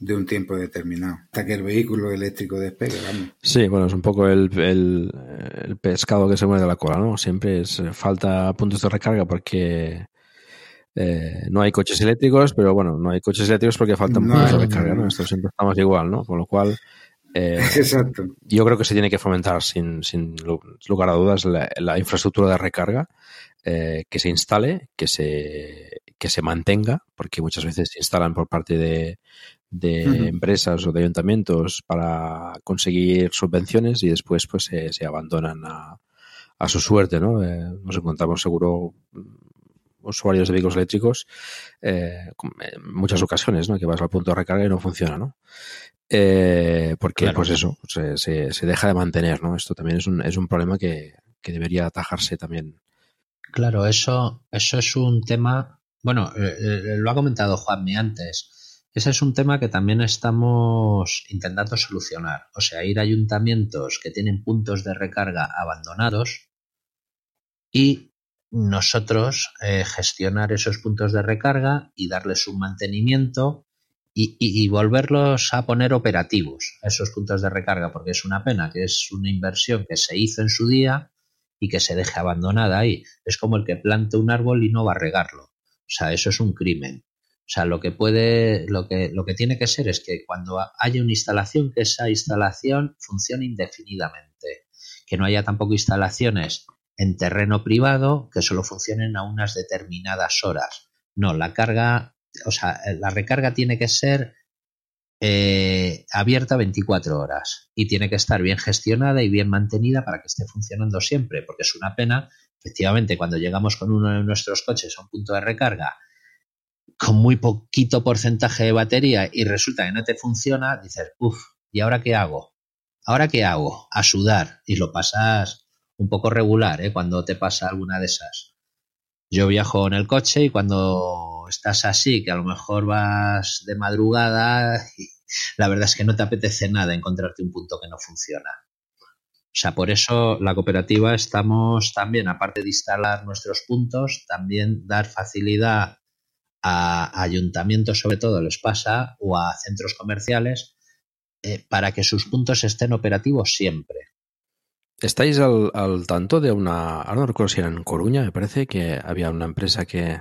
de un tiempo determinado, hasta que el vehículo eléctrico despegue. Sí, bueno, es un poco el, el, pescado que se mueve de la cola, ¿no? Siempre es, falta puntos de recarga porque eh, no hay coches eléctricos, pero bueno, no hay coches eléctricos porque faltan puntos de recarga, ¿no? Esto siempre estamos igual, ¿no? Con lo cual, eh, Exacto. yo creo que se tiene que fomentar sin, sin lugar a dudas la, infraestructura de recarga eh, que se instale, que se, que se mantenga, porque muchas veces se instalan por parte de, de empresas o de ayuntamientos para conseguir subvenciones y después pues se, se abandonan a, a, su suerte, ¿no? Eh, nos encontramos seguro mm, usuarios de vehículos eléctricos eh, en muchas ocasiones, ¿no? Que vas al punto de recarga y no funciona, ¿no? Eh, porque pues eso, se, se, se, deja de mantener, ¿no? Esto también es un, es un problema que, que debería atajarse también. Claro, eso, eso es un tema, bueno, eh, lo ha comentado Juanmi antes, ese es un tema que también estamos intentando solucionar. O sea, ir a ayuntamientos que tienen puntos de recarga abandonados y nosotros eh, gestionar esos puntos de recarga y darles un mantenimiento y, volverlos a poner operativos esos puntos de recarga, porque es una pena que es una inversión que se hizo en su día y que se deje abandonada ahí. Es como el que planta un árbol y no va a regarlo. O sea, eso es un crimen. O sea, lo que puede, lo que, lo que tiene que ser es que cuando haya una instalación, que esa instalación funcione indefinidamente. Que no haya tampoco instalaciones en terreno privado que solo funcionen a unas determinadas horas. No, la carga, o sea, la recarga tiene que ser eh, abierta 24 horas y tiene que estar bien gestionada y bien mantenida para que esté funcionando siempre, porque es una pena, efectivamente, cuando llegamos con uno de nuestros coches a un punto de recarga con muy poquito porcentaje de batería y resulta que no te funciona, dices, uff, ¿y ahora qué hago? ¿Ahora qué hago? A sudar y lo pasas un poco regular ¿eh? cuando te pasa alguna de esas. Yo viajo en el coche y cuando estás así, que a lo mejor vas de madrugada, la verdad es que no te apetece nada encontrarte un punto que no funciona. O sea, por eso la cooperativa estamos también, aparte de instalar nuestros puntos, también dar facilidad a ayuntamientos, sobre todo les pasa, o a centros comerciales, eh, para que sus puntos estén operativos siempre. ¿Estáis al, tanto de una, ahora no recuerdo si era en Coruña, me parece que había una empresa que,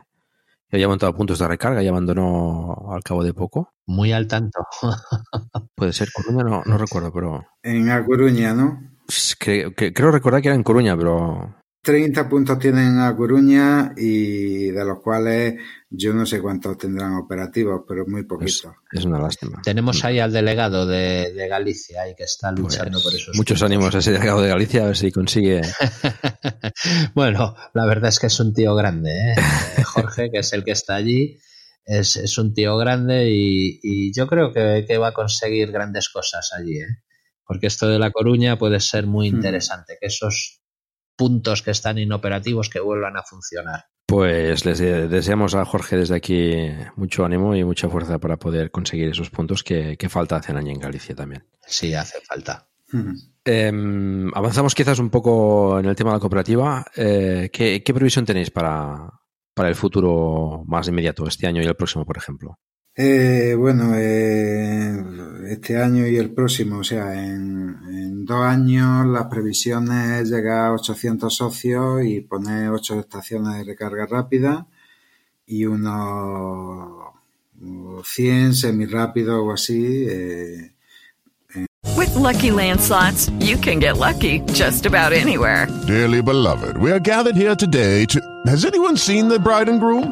había montado puntos de recarga y abandonó al cabo de poco? Muy al tanto. Puede ser Coruña, no, no recuerdo, pero... En A Coruña, ¿no? Creo, creo recordar que era en Coruña, pero 30 puntos tienen a Coruña y de los cuales yo no sé cuántos tendrán operativos, pero muy poquitos. Es, una lástima. Tenemos ahí al delegado de, Galicia y que está luchando por eso. Muchos ánimos a ese delegado de Galicia a ver si consigue. bueno, la verdad es que es un tío grande, ¿eh? Jorge, que es el que está allí. Es, un tío grande y, yo creo que, que, va a conseguir grandes cosas allí, ¿eh? porque esto de La Coruña puede ser muy hmm. interesante, que esos puntos que están inoperativos que vuelvan a funcionar. Pues les deseamos a Jorge desde aquí mucho ánimo y mucha fuerza para poder conseguir esos puntos que, falta hacen año en Galicia también. Sí, hace falta. Em, avanzamos quizás un poco en el tema de la cooperativa. Eh, ¿qué, previsión tenéis para, para el futuro más inmediato, este año y el próximo, por ejemplo? Eh, bueno, eh, este año y el próximo, o sea, en, dos años las previsiones es llegar a 800 socios y poner 8 estaciones de recarga rápida y unos 100 semirápidos o así. Eh, With lucky landslots, you can get lucky just about anywhere. Dearly beloved, we are gathered here today to. Has anyone seen the bride and groom?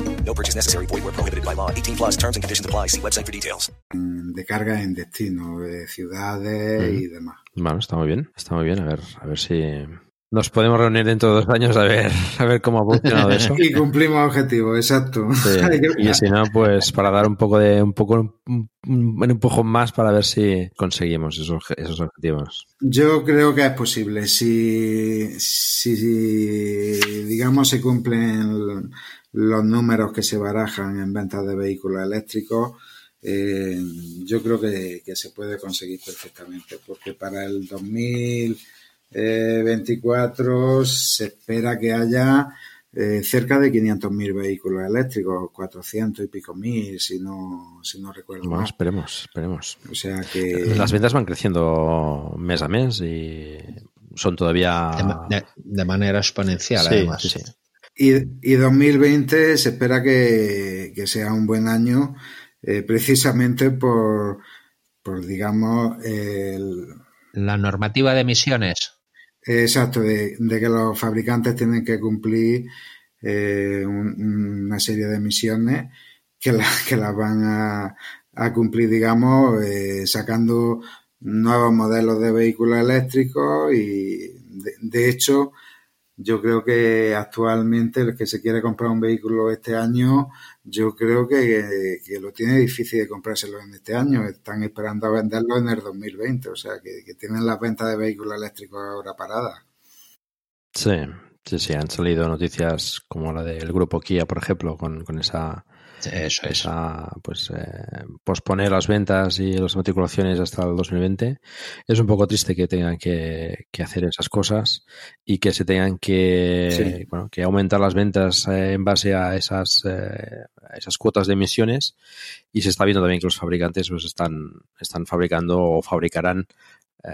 No purchase necessary. Void where prohibited by law. 18 plus terms and conditions apply. See website for details. De carga en destino, de ciudades mm. y demás. Bueno, está muy bien. Está muy bien. A ver, a ver si nos podemos reunir dentro de dos años a ver, a ver cómo ha funcionado eso. Y cumplimos objetivos, exacto. Y si no, pues para dar un poco de un poco un, empujón más para ver si conseguimos esos, esos objetivos. Yo creo que es posible. Si, si digamos se cumplen los números que se barajan en ventas de vehículos eléctricos, eh, yo creo que, que se puede conseguir perfectamente, porque para el 2000 24 se espera que haya eh, cerca de 500.000 vehículos eléctricos, 400 y pico mil, si no, si no recuerdo mal. Esperemos, esperemos. O sea que... Las ventas van creciendo mes a mes y son todavía... De, manera exponencial, además. Sí, Y, y, 2020 se espera que, sea un buen año eh, precisamente por, por digamos, el... La normativa de emisiones. Exacto, de, que los fabricantes tienen que cumplir eh, una serie de misiones que, que las van a, cumplir, digamos, eh, sacando nuevos modelos de vehículos eléctricos y, de, hecho, yo creo que actualmente el que se quiere comprar un vehículo este año, yo creo que, lo tiene difícil de comprárselo en este año. Están esperando a venderlo en el 2020, o sea, que, que tienen las ventas de vehículos eléctricos ahora paradas. Sí, sí, sí, han salido noticias como la del grupo Kia, por ejemplo, con, con esa eso, esa, pues eh, posponer las ventas y las matriculaciones hasta el 2020. Es un poco triste que tengan que, hacer esas cosas y que se tengan que, bueno, que aumentar las ventas eh, en base a esas, eh, esas cuotas de emisiones. Y se está viendo también que los fabricantes pues, están, están fabricando o fabricarán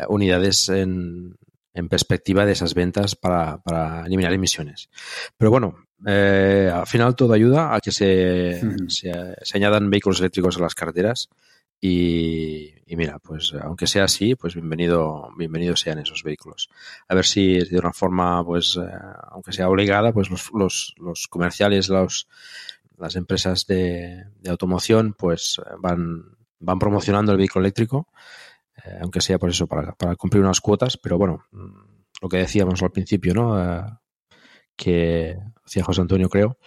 unidades en, en perspectiva de esas ventas para, para eliminar emisiones. Pero bueno, eh, al final todo ayuda a que se, se, añadan vehículos eléctricos a las carreteras y, mira, pues aunque sea así, pues bienvenido, bienvenidos sean esos vehículos. A ver si de una forma, pues, eh, aunque sea obligada, pues los, los, los comerciales, los, las empresas de, de, automoción, pues van, van promocionando el vehículo eléctrico eh, aunque sea por eso, para, para, cumplir unas cuotas, pero bueno, mm, lo que decíamos al principio, ¿no? Que decía José Antonio, creo,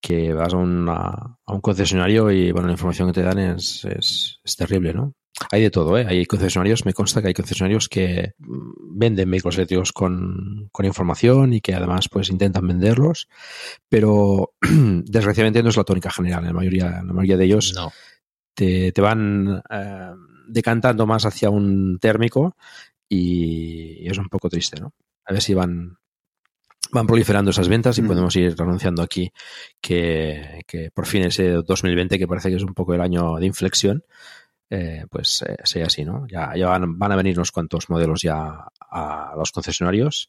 que vas a, a, un concesionario y bueno, la información que te dan es, es, terrible, ¿no? Hay de todo, ¿eh? Hay concesionarios, me consta que hay concesionarios que mm, venden vehículos eléctricos con, con información y que además pues intentan venderlos, pero desgraciadamente no es la tónica general. En la mayoría, la mayoría de ellos te, te, van eh, decantando más hacia un térmico y, es un poco triste, ¿no? A ver si van, van proliferando esas ventas y mm. podemos ir anunciando aquí que, por fin ese 2020, que parece que es un poco el año de inflexión, eh, pues eh, sea así, ¿no? Ya, ya van, van, a venir unos cuantos modelos ya a los concesionarios,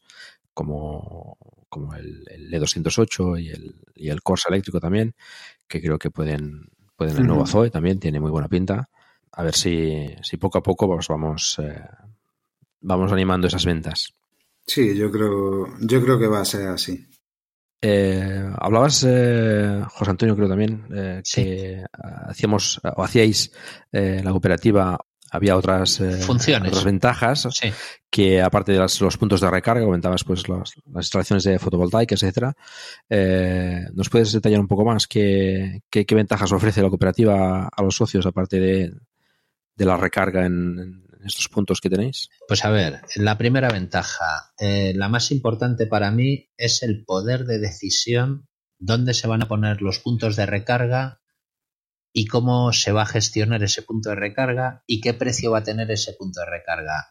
como, como el, el E208 y el, y el Corsa eléctrico también, que creo que pueden, pueden el nuevo Zoe también, tiene muy buena pinta a ver si, si poco a poco pues vamos, eh, vamos animando esas ventas. Sí, yo creo, yo creo que va a ser así. Eh, hablabas, eh, José Antonio, creo también, que hacíamos o hacíais la cooperativa había otras funciones, otras ventajas que aparte de los puntos de recarga, comentabas pues las, instalaciones de fotovoltaicas, etcétera. ¿Nos puedes detallar un poco más qué, qué, ventajas ofrece la cooperativa a los socios aparte de, de la recarga en, estos puntos que tenéis? Pues a ver, la primera ventaja, eh, la más importante para mí es el poder de decisión, dónde se van a poner los puntos de recarga y cómo se va a gestionar ese punto de recarga y qué precio va a tener ese punto de recarga.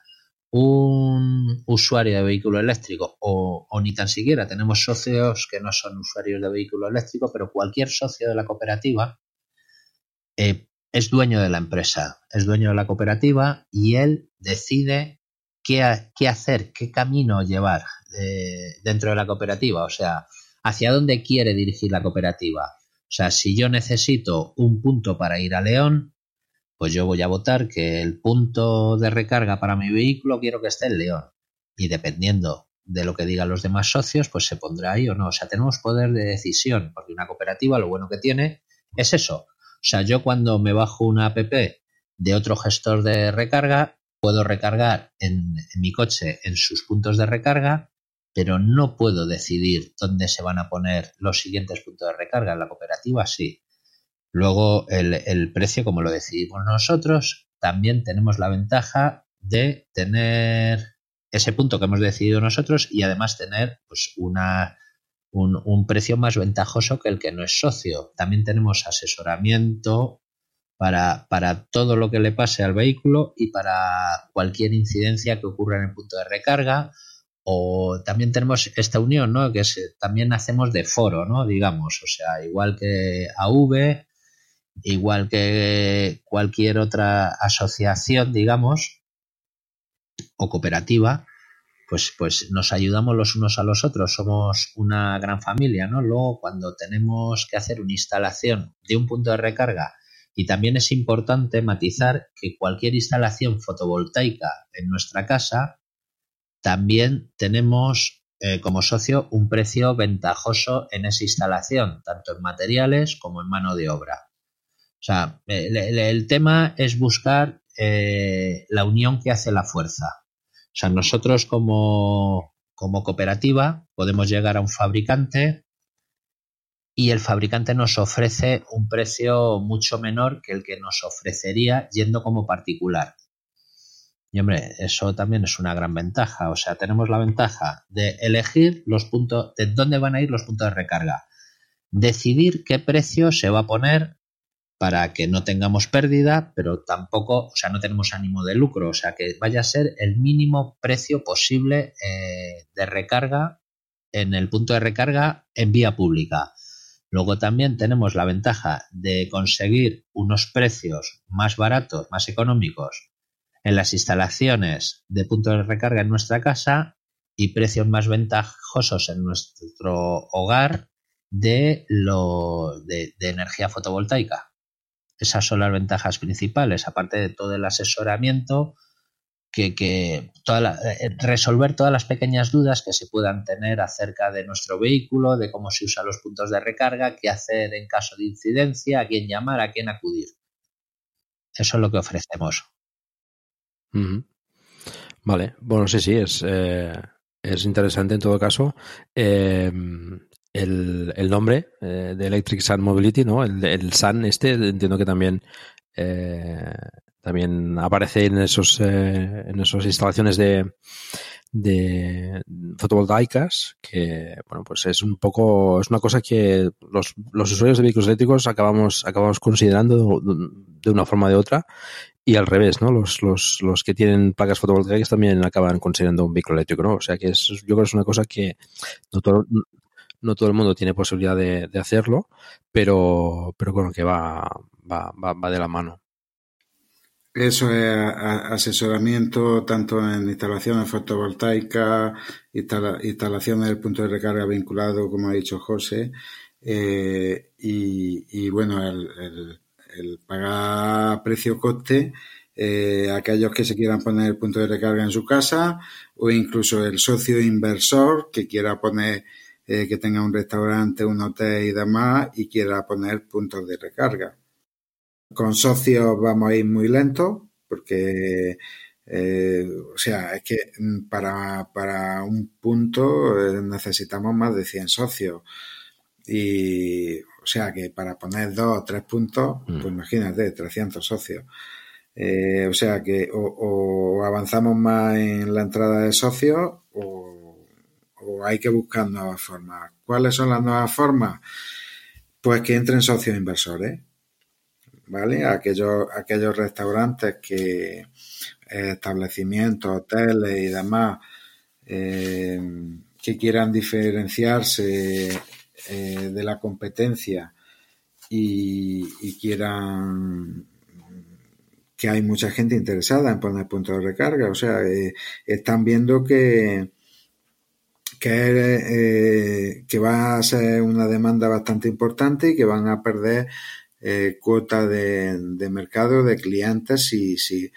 Un usuario de vehículo eléctrico o, ni tan siquiera tenemos socios que no son usuarios de vehículo eléctrico, pero cualquier socio de la cooperativa eh, es dueño de la empresa, es dueño de la cooperativa y él decide qué, hacer, qué camino llevar eh, dentro de la cooperativa, o sea, hacia dónde quiere dirigir la cooperativa. O sea, si yo necesito un punto para ir a León, pues yo voy a votar que el punto de recarga para mi vehículo quiero que esté en León. Y dependiendo de lo que digan los demás socios, pues se pondrá ahí o no. O sea, tenemos poder de decisión, porque una cooperativa lo bueno que tiene es eso, o sea, yo cuando me bajo una app de otro gestor de recarga, puedo recargar en, mi coche en sus puntos de recarga, pero no puedo decidir dónde se van a poner los siguientes puntos de recarga. En la cooperativa sí. Luego el, el precio, como lo decidimos nosotros, también tenemos la ventaja de tener ese punto que hemos decidido nosotros y además tener pues una un, precio más ventajoso que el que no es socio. También tenemos asesoramiento para, para, todo lo que le pase al vehículo y para cualquier incidencia que ocurra en el punto de recarga. O también tenemos esta unión, ¿no? Que también hacemos de foro, ¿no? Digamos, o sea, igual que AV, igual que cualquier otra asociación, digamos, o cooperativa, pues, pues nos ayudamos los unos a los otros, somos una gran familia, ¿no? Luego, cuando tenemos que hacer una instalación de un punto de recarga, y también es importante matizar que cualquier instalación fotovoltaica en nuestra casa, también tenemos eh, como socio un precio ventajoso en esa instalación, tanto en materiales como en mano de obra. O sea, el, tema es buscar eh, la unión que hace la fuerza. Sea, nosotros como, como cooperativa podemos llegar a un fabricante y el fabricante nos ofrece un precio mucho menor que el que nos ofrecería yendo como particular. Y hombre, eso también es una gran ventaja. O sea, tenemos la ventaja de elegir los puntos, de dónde van a ir los puntos de recarga. Decidir qué precio se va a poner para que no tengamos pérdida, pero tampoco, o sea, no tenemos ánimo de lucro, o sea, que vaya a ser el mínimo precio posible eh, de recarga en el punto de recarga en vía pública. Luego también tenemos la ventaja de conseguir unos precios más baratos, más económicos en las instalaciones de puntos de recarga en nuestra casa y precios más ventajosos en nuestro hogar de, lo, de energía fotovoltaica. Esas son las ventajas principales, aparte de todo el asesoramiento, que, toda eh, resolver todas las pequeñas dudas que se puedan tener acerca de nuestro vehículo, de cómo se usan los puntos de recarga, qué hacer en caso de incidencia, a quién llamar, a quién acudir. Eso es lo que ofrecemos. Vale, bueno, sí, sí, es, eh, es interesante en todo caso. Eh, el, el nombre eh, de Electric Sun Mobility, ¿no? El, Sun este, entiendo que también eh, también aparece en esos eh, en esas instalaciones de, de fotovoltaicas que bueno pues es un poco es una cosa que los, los usuarios de vehículos eléctricos acabamos acabamos considerando de una forma o de otra y al revés, ¿no? Los, los, los que tienen placas fotovoltaicas también acaban considerando un vehículo eléctrico, ¿no? O sea que es, yo creo que es una cosa que no todo, no todo el mundo tiene posibilidad de, hacerlo, pero, pero bueno, que va, va, va, de la mano. Eso es asesoramiento tanto en instalaciones fotovoltaicas, instalaciones del punto de recarga vinculado, como ha dicho José, eh, y, bueno, el, pagar precio-coste, eh, aquellos que se quieran poner el punto de recarga en su casa, o incluso el socio inversor que quiera poner eh, que tenga un restaurante, un hotel y demás y quiera poner puntos de recarga. Con socios vamos a ir muy lentos porque, eh, o sea, es que para, para un punto eh, necesitamos más de 100 socios. Y, o sea, que para poner dos o tres puntos, pues mm. imagínate, 300 socios. o sea que o, avanzamos más en la entrada de socios o o hay que buscar nuevas formas. ¿Cuáles son las nuevas formas? Pues que entren socios inversores, ¿vale? Aquellos, aquellos restaurantes que, eh, establecimientos, hoteles y demás, eh, que quieran diferenciarse eh, de la competencia y, quieran que hay mucha gente interesada en poner puntos de recarga, o sea, están viendo que, que, eh, que va a ser una demanda bastante importante y que van a perder eh, cuota de, mercado de clientes si, si,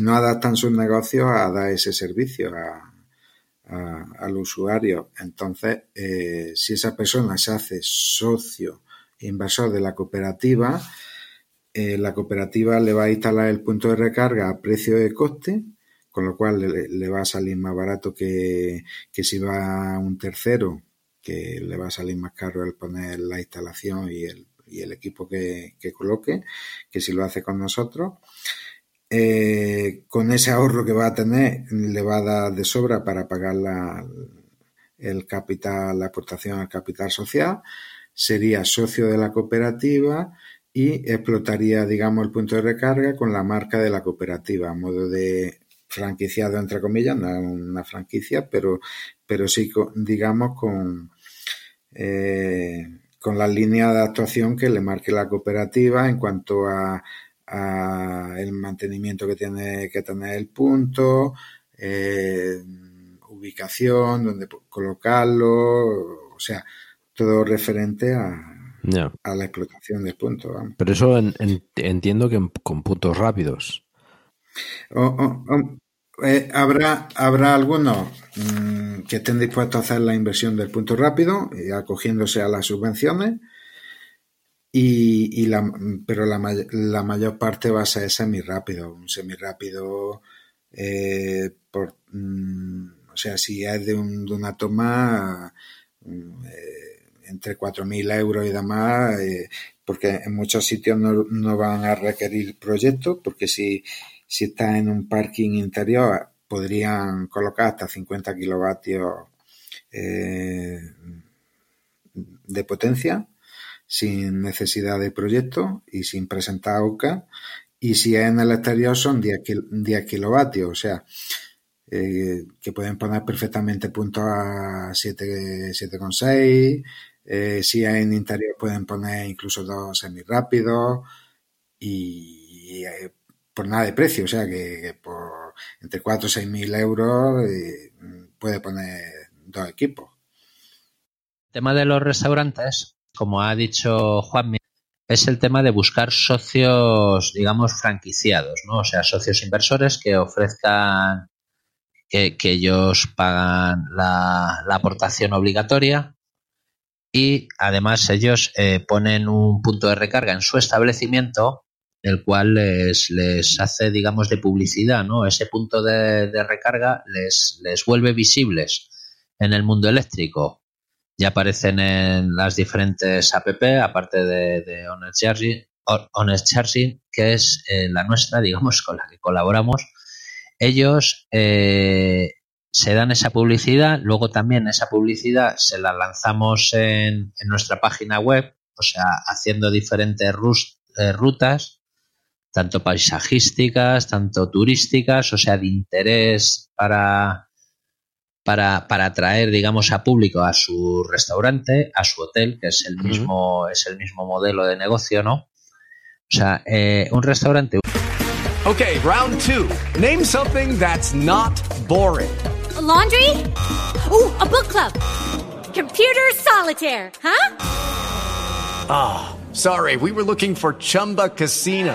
no adaptan sus negocios a dar ese servicio a, al usuario. Entonces, eh, si esa persona se hace socio inversor de la cooperativa, eh, la cooperativa le va a instalar el punto de recarga a precio de coste con lo cual le, va a salir más barato que, si va un tercero, que le va a salir más caro el poner la instalación y el, y el equipo que, coloque, que si lo hace con nosotros. Eh, con ese ahorro que va a tener, le va a dar de sobra para pagar la, el capital, la aportación al capital social, sería socio de la cooperativa y explotaría, digamos, el punto de recarga con la marca de la cooperativa, a modo de franquiciado entre comillas, no es una franquicia, pero, pero sí, digamos, con, eh, con la línea de actuación que le marque la cooperativa en cuanto a, el mantenimiento que tiene que tener el punto, eh, ubicación, donde colocarlo, o sea, todo referente a, a la explotación del punto. Pero eso entiendo que con puntos rápidos. Eh, habrá, habrá algunos mm, que estén dispuestos a hacer la inversión del punto rápido, y acogiéndose a las subvenciones, y, la, pero la, la, mayor parte va a ser semi-rápido. Un semi-rápido, eh, por, mm, o sea, si es de, un, de una toma mm, eh, entre 4.000 euros y demás, eh, porque en muchos sitios no, no, van a requerir proyectos, porque si, si está en un parking interior podrían colocar hasta 50 kilovatios eh, de potencia sin necesidad de proyecto y sin presentar OCA. Y si es en el exterior son 10, 10 kilovatios, o sea, eh, que pueden poner perfectamente puntos a 7,6. Eh, si es en interior pueden poner incluso dos semirápidos y, eh, por nada de precio, o sea que, por entre 4 o 6 mil euros eh, puede poner dos equipos. El tema de los restaurantes, como ha dicho Juanmi, es el tema de buscar socios, digamos, franquiciados, ¿no? O sea, socios inversores que ofrezcan que, ellos pagan la, aportación obligatoria y además ellos eh, ponen un punto de recarga en su establecimiento el cual les, les hace digamos de publicidad no ese punto de, recarga les, les vuelve visibles en el mundo eléctrico. Ya aparecen en las diferentes app aparte de, de Honest Charging, Charging que es eh, la nuestra digamos con la que colaboramos. Ellos eh, se dan esa publicidad, luego también esa publicidad se la lanzamos en, nuestra página web, o sea, haciendo diferentes eh, rutas, tanto paisajísticas, tanto turísticas, o sea, de interés para, para, para atraer, digamos, a público a su restaurante, a su hotel, que es el mismo, es el mismo modelo de negocio, ¿no? O sea, eh, un restaurante. Okay, round two. Name something that's not boring. A laundry? Ooh, a book club. Computer solitaire, huh? Ah, oh, sorry, we were looking for Chumba Casino.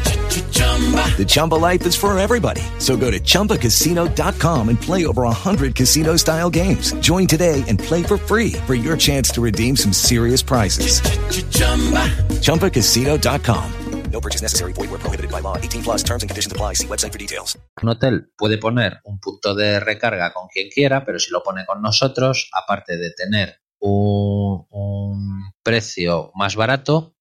The Chumba life is for everybody. So go to ChumbaCasino.com and play over 100 casino style games. Join today and play for free for your chance to redeem some serious prizes. ChumbaCasino.com. No purchase necessary. Void where prohibited by law. 18 plus terms and conditions apply. See website for details. Un hotel puede poner un punto de recarga con quien quiera, pero si lo pone con nosotros, aparte de tener un, un precio más barato,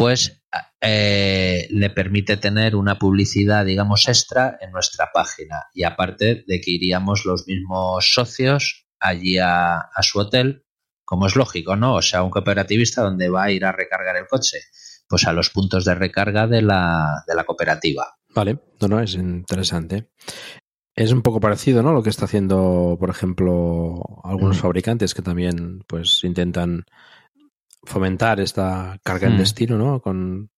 pues eh, le permite tener una publicidad, digamos, extra en nuestra página. Y aparte de que iríamos los mismos socios allí a, su hotel, como es lógico, ¿no? O sea, un cooperativista donde va a ir a recargar el coche, pues a los puntos de recarga de la, de la cooperativa. Vale, no, no, es interesante. Es un poco parecido, ¿no? Lo que está haciendo, por ejemplo, algunos mm. fabricantes que también, pues, intentan fomentar esta carga en mm. destino, ¿no? Con,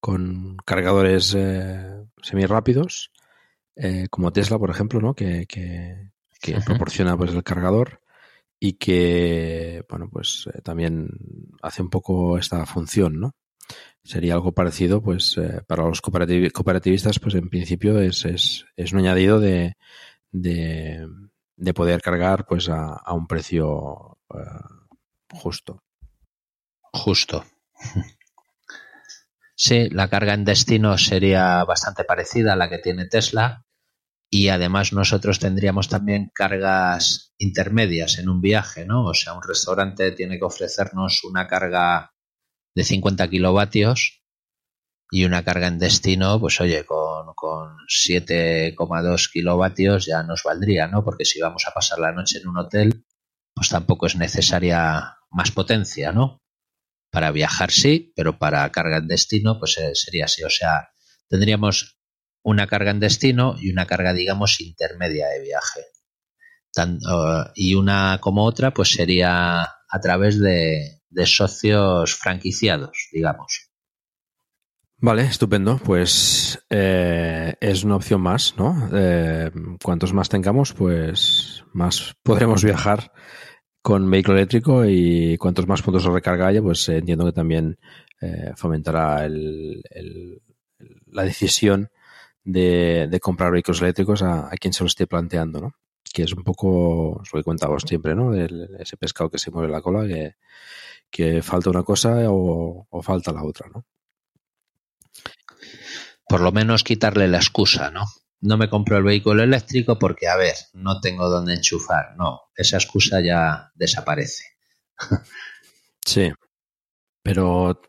con cargadores eh, semirápidos, eh, como Tesla, por ejemplo, ¿no? Que, que, proporciona pues el cargador y que, bueno, pues eh, también hace un poco esta función, ¿no? Sería algo parecido, pues, eh, para los cooperativistas, pues en principio es, es, es un añadido de, de, de, poder cargar, pues, a, a un precio justo. Justo. Sí, la carga en destino sería bastante parecida a la que tiene Tesla y además nosotros tendríamos también cargas intermedias en un viaje, ¿no? O sea, un restaurante tiene que ofrecernos una carga de 50 kilovatios y una carga en destino, pues oye, con, con 7,2 kilovatios ya nos valdría, ¿no? Porque si vamos a pasar la noche en un hotel, pues tampoco es necesaria más potencia, ¿no? Para viajar sí, pero para carga en destino pues eh, sería así. O sea, tendríamos una carga en destino y una carga, digamos, intermedia de viaje. y una como otra pues sería a través de, socios franquiciados, digamos. Vale, estupendo. Pues eh, es una opción más, ¿no? Eh, cuantos más tengamos, pues más podremos viajar con vehículo eléctrico y cuantos más puntos de recarga haya, pues eh, entiendo que también eh, fomentará el, la decisión de, de, comprar vehículos eléctricos a, quien se lo esté planteando, ¿no? Que es un poco lo que contamos siempre, ¿no? Ese pescado que se mueve la cola, que, que falta una cosa o, o falta la otra, ¿no? Por lo menos quitarle la excusa, ¿no? No me compro el vehículo eléctrico porque, a ver, no tengo dónde enchufar. No, esa excusa ya desaparece. Sí, pero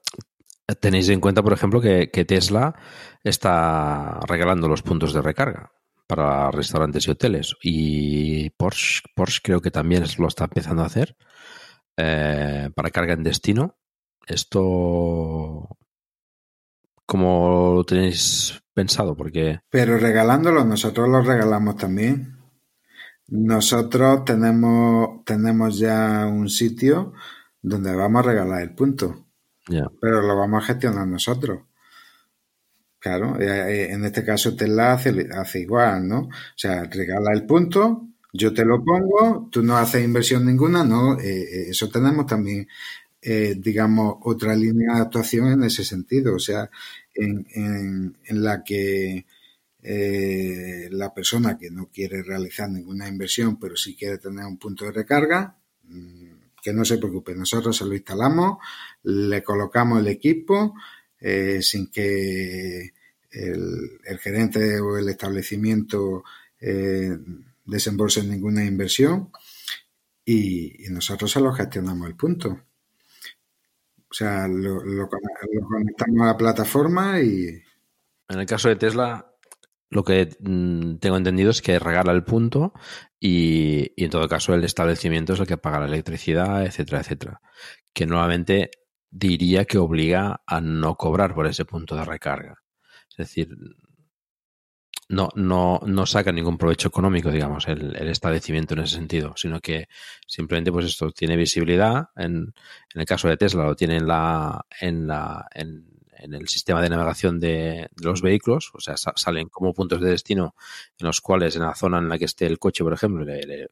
tenéis en cuenta, por ejemplo, que, Tesla está regalando los puntos de recarga para restaurantes y hoteles. Y Porsche, Porsche creo que también lo está empezando a hacer eh, para carga en destino. Esto, ¿cómo lo tenéis pensado? Porque... Pero regalándolo, nosotros lo regalamos también. Nosotros tenemos, tenemos ya un sitio donde vamos a regalar el punto. Yeah. Pero lo vamos a gestionar nosotros. Claro, en este caso Tesla hace, hace igual, ¿no? O sea, regala el punto, yo te lo pongo, tú no haces inversión ninguna, no, eh, eso tenemos también, eh, digamos, otra línea de actuación en ese sentido, o sea, en, en, la que eh, la persona que no quiere realizar ninguna inversión, pero sí quiere tener un punto de recarga, que no se preocupe, nosotros se lo instalamos, le colocamos el equipo eh, sin que el, el, gerente o el establecimiento eh, desembolse ninguna inversión y, y, nosotros se lo gestionamos el punto. O sea, lo, lo, conectamos a la plataforma y... En el caso de Tesla, lo que mm, tengo entendido es que regala el punto y, y, en todo caso el establecimiento es el que paga la electricidad, etcétera, etcétera. Que nuevamente diría que obliga a no cobrar por ese punto de recarga. Es decir, no, no, no saca ningún provecho económico, digamos, el, el, establecimiento en ese sentido, sino que simplemente, pues esto tiene visibilidad. En, en el caso de Tesla lo tiene en la, en la, en, en el sistema de navegación de, los vehículos, o sea, salen como puntos de destino en los cuales en la zona en la que esté el coche, por ejemplo, le, le,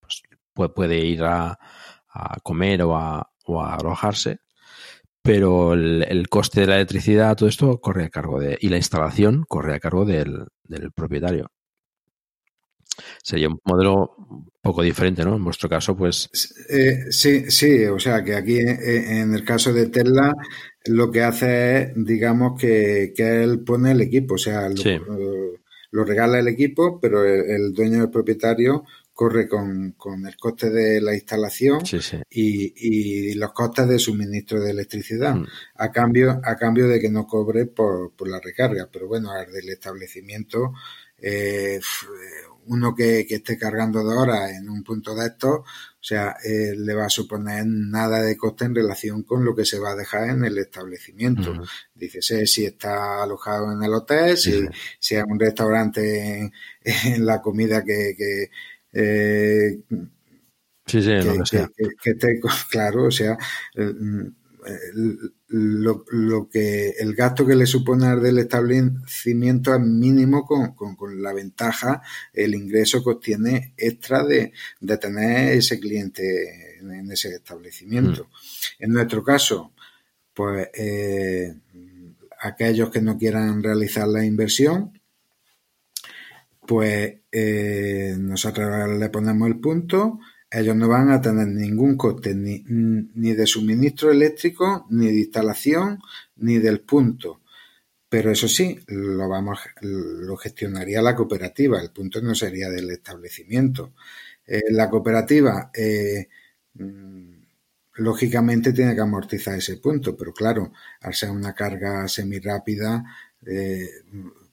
pues, puede, puede, ir a, a comer o a, o a alojarse pero el, el, coste de la electricidad, todo esto corre a cargo de, y la instalación corre a cargo del, del propietario. Sería un modelo un poco diferente, ¿no? En vuestro caso, pues. Eh, sí, sí, o sea que aquí eh, en el caso de Tesla lo que hace es, digamos, que, que él pone el equipo, o sea, lo, sí. lo regala el equipo, pero el, el dueño del propietario corre con, con, el coste de la instalación sí, sí. Y, y, los costes de suministro de electricidad, mm. a cambio a cambio de que no cobre por, por la recarga. Pero bueno, al del establecimiento, eh, uno que, que, esté cargando de horas en un punto de estos, o sea, eh, le va a suponer nada de coste en relación con lo que se va a dejar en el establecimiento. Mm. Dícese si está alojado en el hotel, si, si es un restaurante en, en la comida que, que eh, sí, sí, que, lo que, sea. Que, que, claro, o sea, lo, lo, que el gasto que le supone al del establecimiento es mínimo con, con, con, la ventaja, el ingreso que obtiene extra de, de tener ese cliente en, en ese establecimiento. Mm. En nuestro caso, pues eh, aquellos que no quieran realizar la inversión, pues eh, nosotros le ponemos el punto, ellos no van a tener ningún coste ni, de suministro eléctrico, ni de instalación, ni del punto. Pero eso sí, lo vamos, lo gestionaría la cooperativa, el punto no sería del establecimiento. Eh, la cooperativa, eh, lógicamente, tiene que amortizar ese punto, pero claro, al ser una carga semirápida, eh,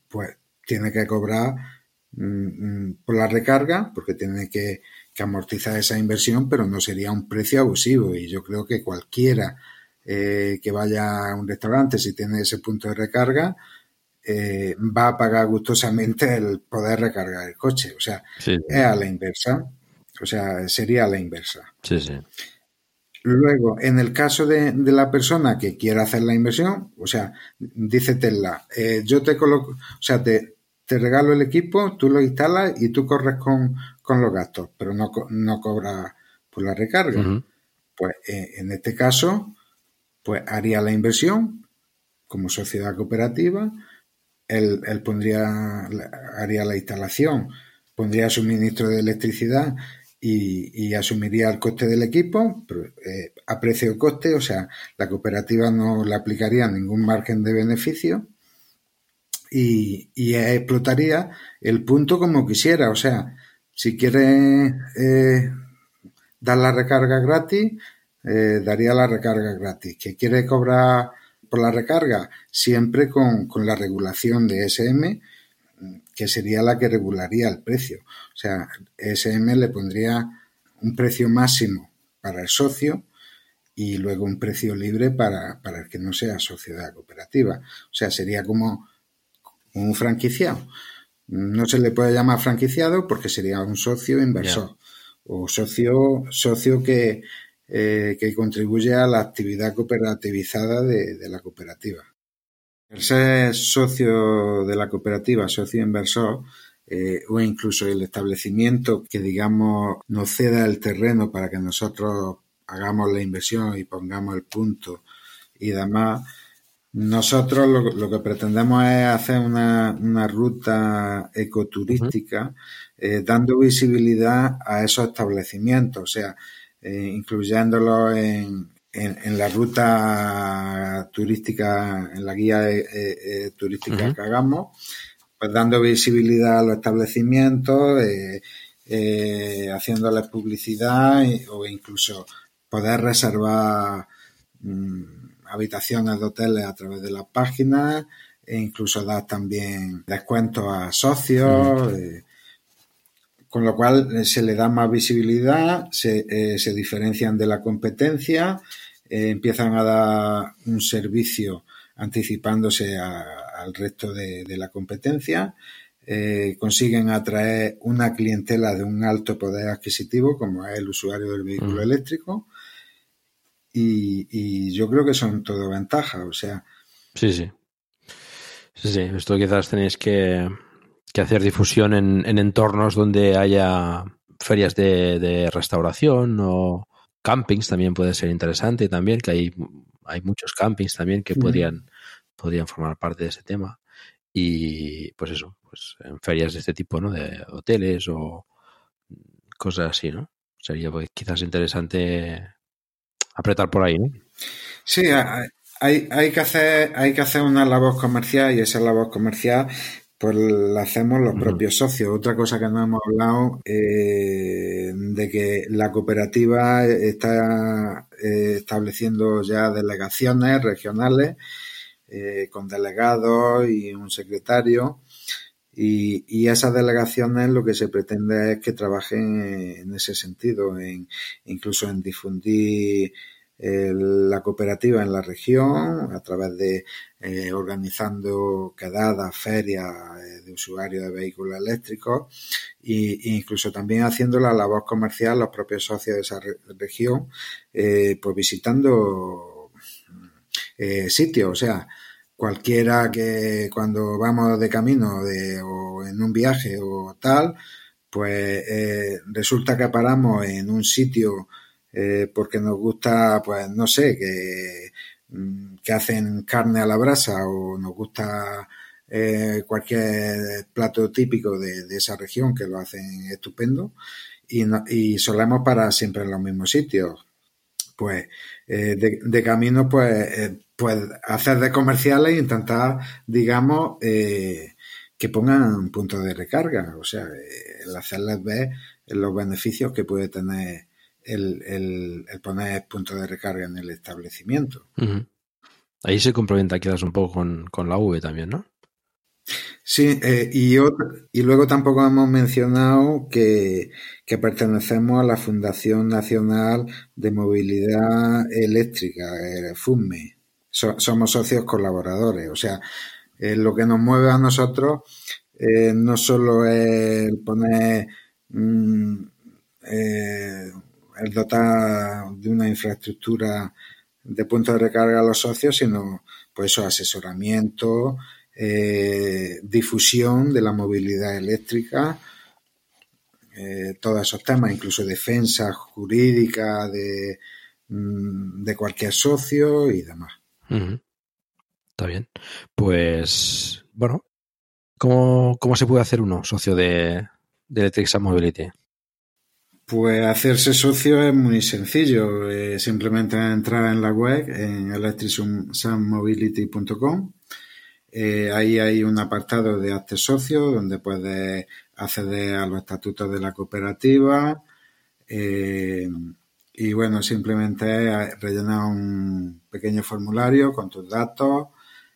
pues tiene que cobrar Mm, por la recarga, porque tiene que, que, amortizar esa inversión, pero no sería un precio abusivo. Y yo creo que cualquiera eh, que vaya a un restaurante, si tiene ese punto de recarga, eh, va a pagar gustosamente el poder recargar el coche. O sea, sí, es a la inversa. O sea, sería a la inversa. Sí, sí. Luego, en el caso de, la persona que quiera hacer la inversión, o sea, dice Tesla, eh, yo te coloco, o sea, te, te regalo el equipo, tú lo instalas y tú corres con, los gastos, pero no, no cobras por la recarga. Pues eh, en este caso, pues haría la inversión como sociedad cooperativa, él, él pondría, haría la instalación, pondría suministro de electricidad y, asumiría el coste del equipo eh, a precio de coste, o sea, la cooperativa no le aplicaría ningún margen de beneficio y, y explotaría el punto como quisiera, o sea, si quiere eh, dar la recarga gratis, eh, daría la recarga gratis. Que quiere cobrar por la recarga, siempre con, la regulación de SM, que sería la que regularía el precio. O sea, SM le pondría un precio máximo para el socio y luego un precio libre para, el que no sea sociedad cooperativa. O sea, sería como un franquiciado. No se le puede llamar franquiciado porque sería un socio inversor o socio, socio que, eh, que contribuye a la actividad cooperativizada de la cooperativa. El ser socio de la cooperativa, socio inversor, eh, o incluso el establecimiento que, digamos, nos ceda el terreno para que nosotros hagamos la inversión y pongamos el punto y demás, nosotros lo, que pretendemos es hacer una, ruta ecoturística eh, dando visibilidad a esos establecimientos, o sea, eh, incluyéndolos en, en, la ruta turística, en la guía eh, eh, turística que hagamos, pues dando visibilidad a los establecimientos, eh, haciéndoles publicidad o incluso poder reservar mm, habitaciones de hoteles a través de las páginas e incluso dar también descuentos a socios. con lo cual se le da más visibilidad, se, se diferencian de la competencia eh, empiezan a dar un servicio anticipándose al resto de, la competencia, eh, consiguen atraer una clientela de un alto poder adquisitivo, como es el usuario del vehículo mm. eléctrico, y, yo creo que son todo ventajas, o sea. Sí, sí. Sí, sí. Esto quizás tenéis que, hacer difusión en, entornos donde haya ferias de restauración o, campings también puede ser interesante también, que hay, hay muchos campings también que podrían, podrían formar parte de ese tema. Y pues eso, pues en ferias de este tipo, ¿no? De hoteles o cosas así, ¿no? Sería pues, quizás interesante apretar por ahí, ¿no? Sí, hay, hay, que hacer, hay que hacer una labor comercial y esa labor comercial pues la hacemos los propios socios. Otra cosa que no hemos hablado eh, de que la cooperativa está eh, estableciendo ya delegaciones regionales eh, con delegados y un secretario. Y, y, esas delegaciones lo que se pretende es que trabajen en ese sentido, en, incluso en difundir la cooperativa en la región a través de eh, organizando quedadas, ferias eh, de usuarios de vehículos eléctricos e incluso también haciendo la labor comercial los propios socios de esa región, eh, pues visitando sitios, o sea, cualquiera que cuando vamos de camino de, o en un viaje o tal, pues resulta que paramos en un sitio eh, porque nos gusta, pues no sé, que, mm, que hacen carne a la brasa o nos gusta eh, cualquier plato típico de, esa región que lo hacen estupendo y, y solemos parar siempre en los mismos sitios. Pues eh, de, camino, pues, pues hacer de comerciales e intentar, digamos, que pongan puntos de recarga, o sea, el hacerles ver los beneficios que puede tener el, el, poner puntos de recarga en el establecimiento. Ahí se complementa quizás un poco con, la V también, ¿no? Sí, eh, y, y luego tampoco hemos mencionado que, pertenecemos a la Fundación Nacional de Movilidad Eléctrica, el FUME. Somos socios colaboradores, o sea, eh, lo que nos mueve a nosotros eh, no solo es poner mm, el dotar de una infraestructura de puntos de recarga a los socios, sino pues eso, asesoramiento, eh, difusión de la movilidad eléctrica, eh, todos esos temas, incluso defensa jurídica de, mm, de cualquier socio y demás. Está bien. Pues, bueno, ¿cómo, ¿cómo, se puede hacer uno socio de, de Electric Mobility? Pues hacerse socio es muy sencillo. Eh, simplemente entrar en la web en electricsunmobility.com. Eh, ahí hay un apartado de hazte socio donde puedes acceder a los estatutos de la cooperativa. Eh, y bueno, simplemente rellenar un pequeño formulario con tus datos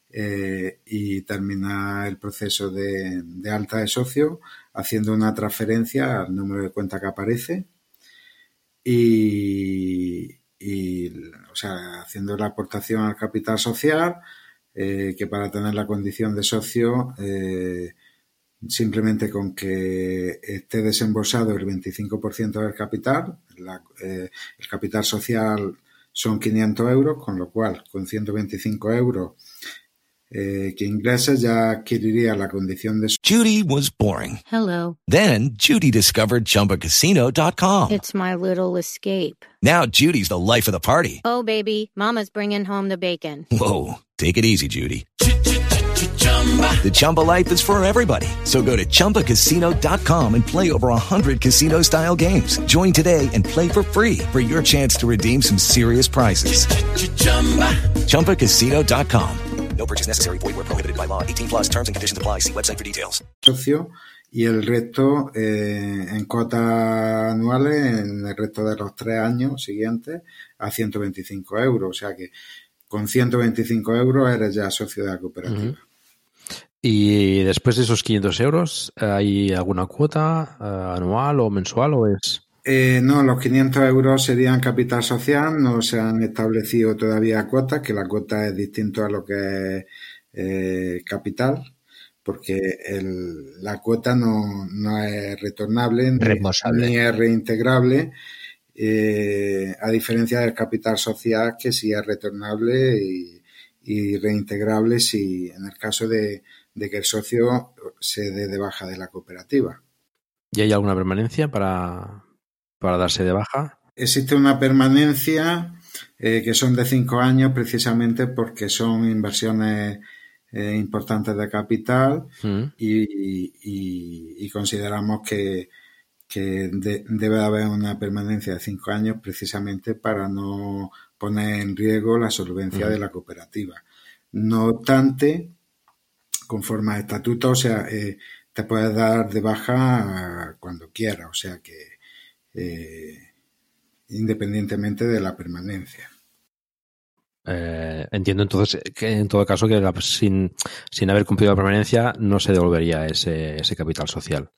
eh, y terminar el proceso de, alta de socio haciendo una transferencia al número de cuenta que aparece y, o sea, haciendo la aportación al capital social, eh, que para tener la condición de socio, eh, simplemente con que esté desembolsado el 25% del capital, eh, el capital social son 500 euros, con lo cual con 125 euros eh, que ingreses ya adquiriría la condición de... Judy was boring. Hello. Then Judy discovered ChumbaCasino.com. It's my little escape. Now Judy's the life of the party. Oh, baby, mama's bringing home the bacon. Whoa, take it easy, Judy. The Chumba life is for everybody. So go to ChumbaCasino.com and play over 100 casino-style games. Join today and play for free for your chance to redeem some serious prizes. ChumbaCasino.com. No purchase necessary. Void where prohibited by law. 18 plus terms and conditions apply. See website for details. Socio y el resto eh, en cuotas anuales en el resto de los tres años siguientes a 125 euros. O sea que con 125 euros eres ya socio de la cooperativa. Uh -huh. Y después de esos 500 euros, ¿hay alguna cuota uh, anual o mensual o es...? Eh, no, los 500 euros serían capital social, no se han establecido todavía cuotas, que la cuota es distinto a lo que es eh, capital, porque el, la cuota no, no es retornable ni, ni, es reintegrable, eh, a diferencia del capital social que sí es retornable y, y reintegrable si en el caso de, de que el socio se dé de baja de la cooperativa. ¿Y hay alguna permanencia para, para darse de baja? Existe una permanencia eh, que son de cinco años precisamente porque son inversiones eh, importantes de capital mm. y, y, y, consideramos que, que de, debe haber una permanencia de cinco años precisamente para no poner en riesgo la solvencia de la cooperativa. No obstante, conforme al estatuto, o sea, eh, te puedes dar de baja cuando quieras, o sea que eh, independientemente de la permanencia. Eh, entiendo entonces que en todo caso que la, sin, sin, haber cumplido la permanencia no se devolvería ese, ese capital social.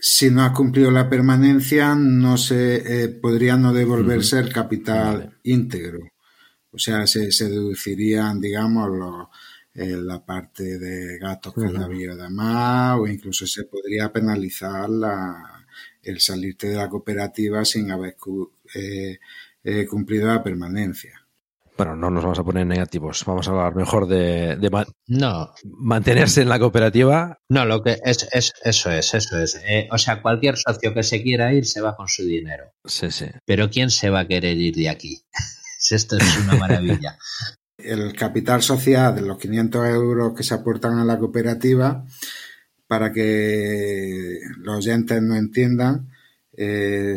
Si no has cumplido la permanencia, no se eh, podría no devolverse uh -huh. el capital vale. íntegro. O sea, se, se deducirían, digamos, los, eh, la parte de gastos que uh -huh. había de más, o incluso se podría penalizar la, el salirte de la cooperativa sin haber eh, eh, cumplido la permanencia. Bueno, no nos vamos a poner negativos. Vamos a hablar mejor de, no. mantenerse en la cooperativa. No, lo que es, es eso es, eso es. Eh, o sea, cualquier socio que se quiera ir se va con su dinero. Sí, sí. Pero ¿quién se va a querer ir de aquí? Esto es una maravilla. El capital social de los 500 euros que se aportan a la cooperativa para que los oyentes no entiendan, eh,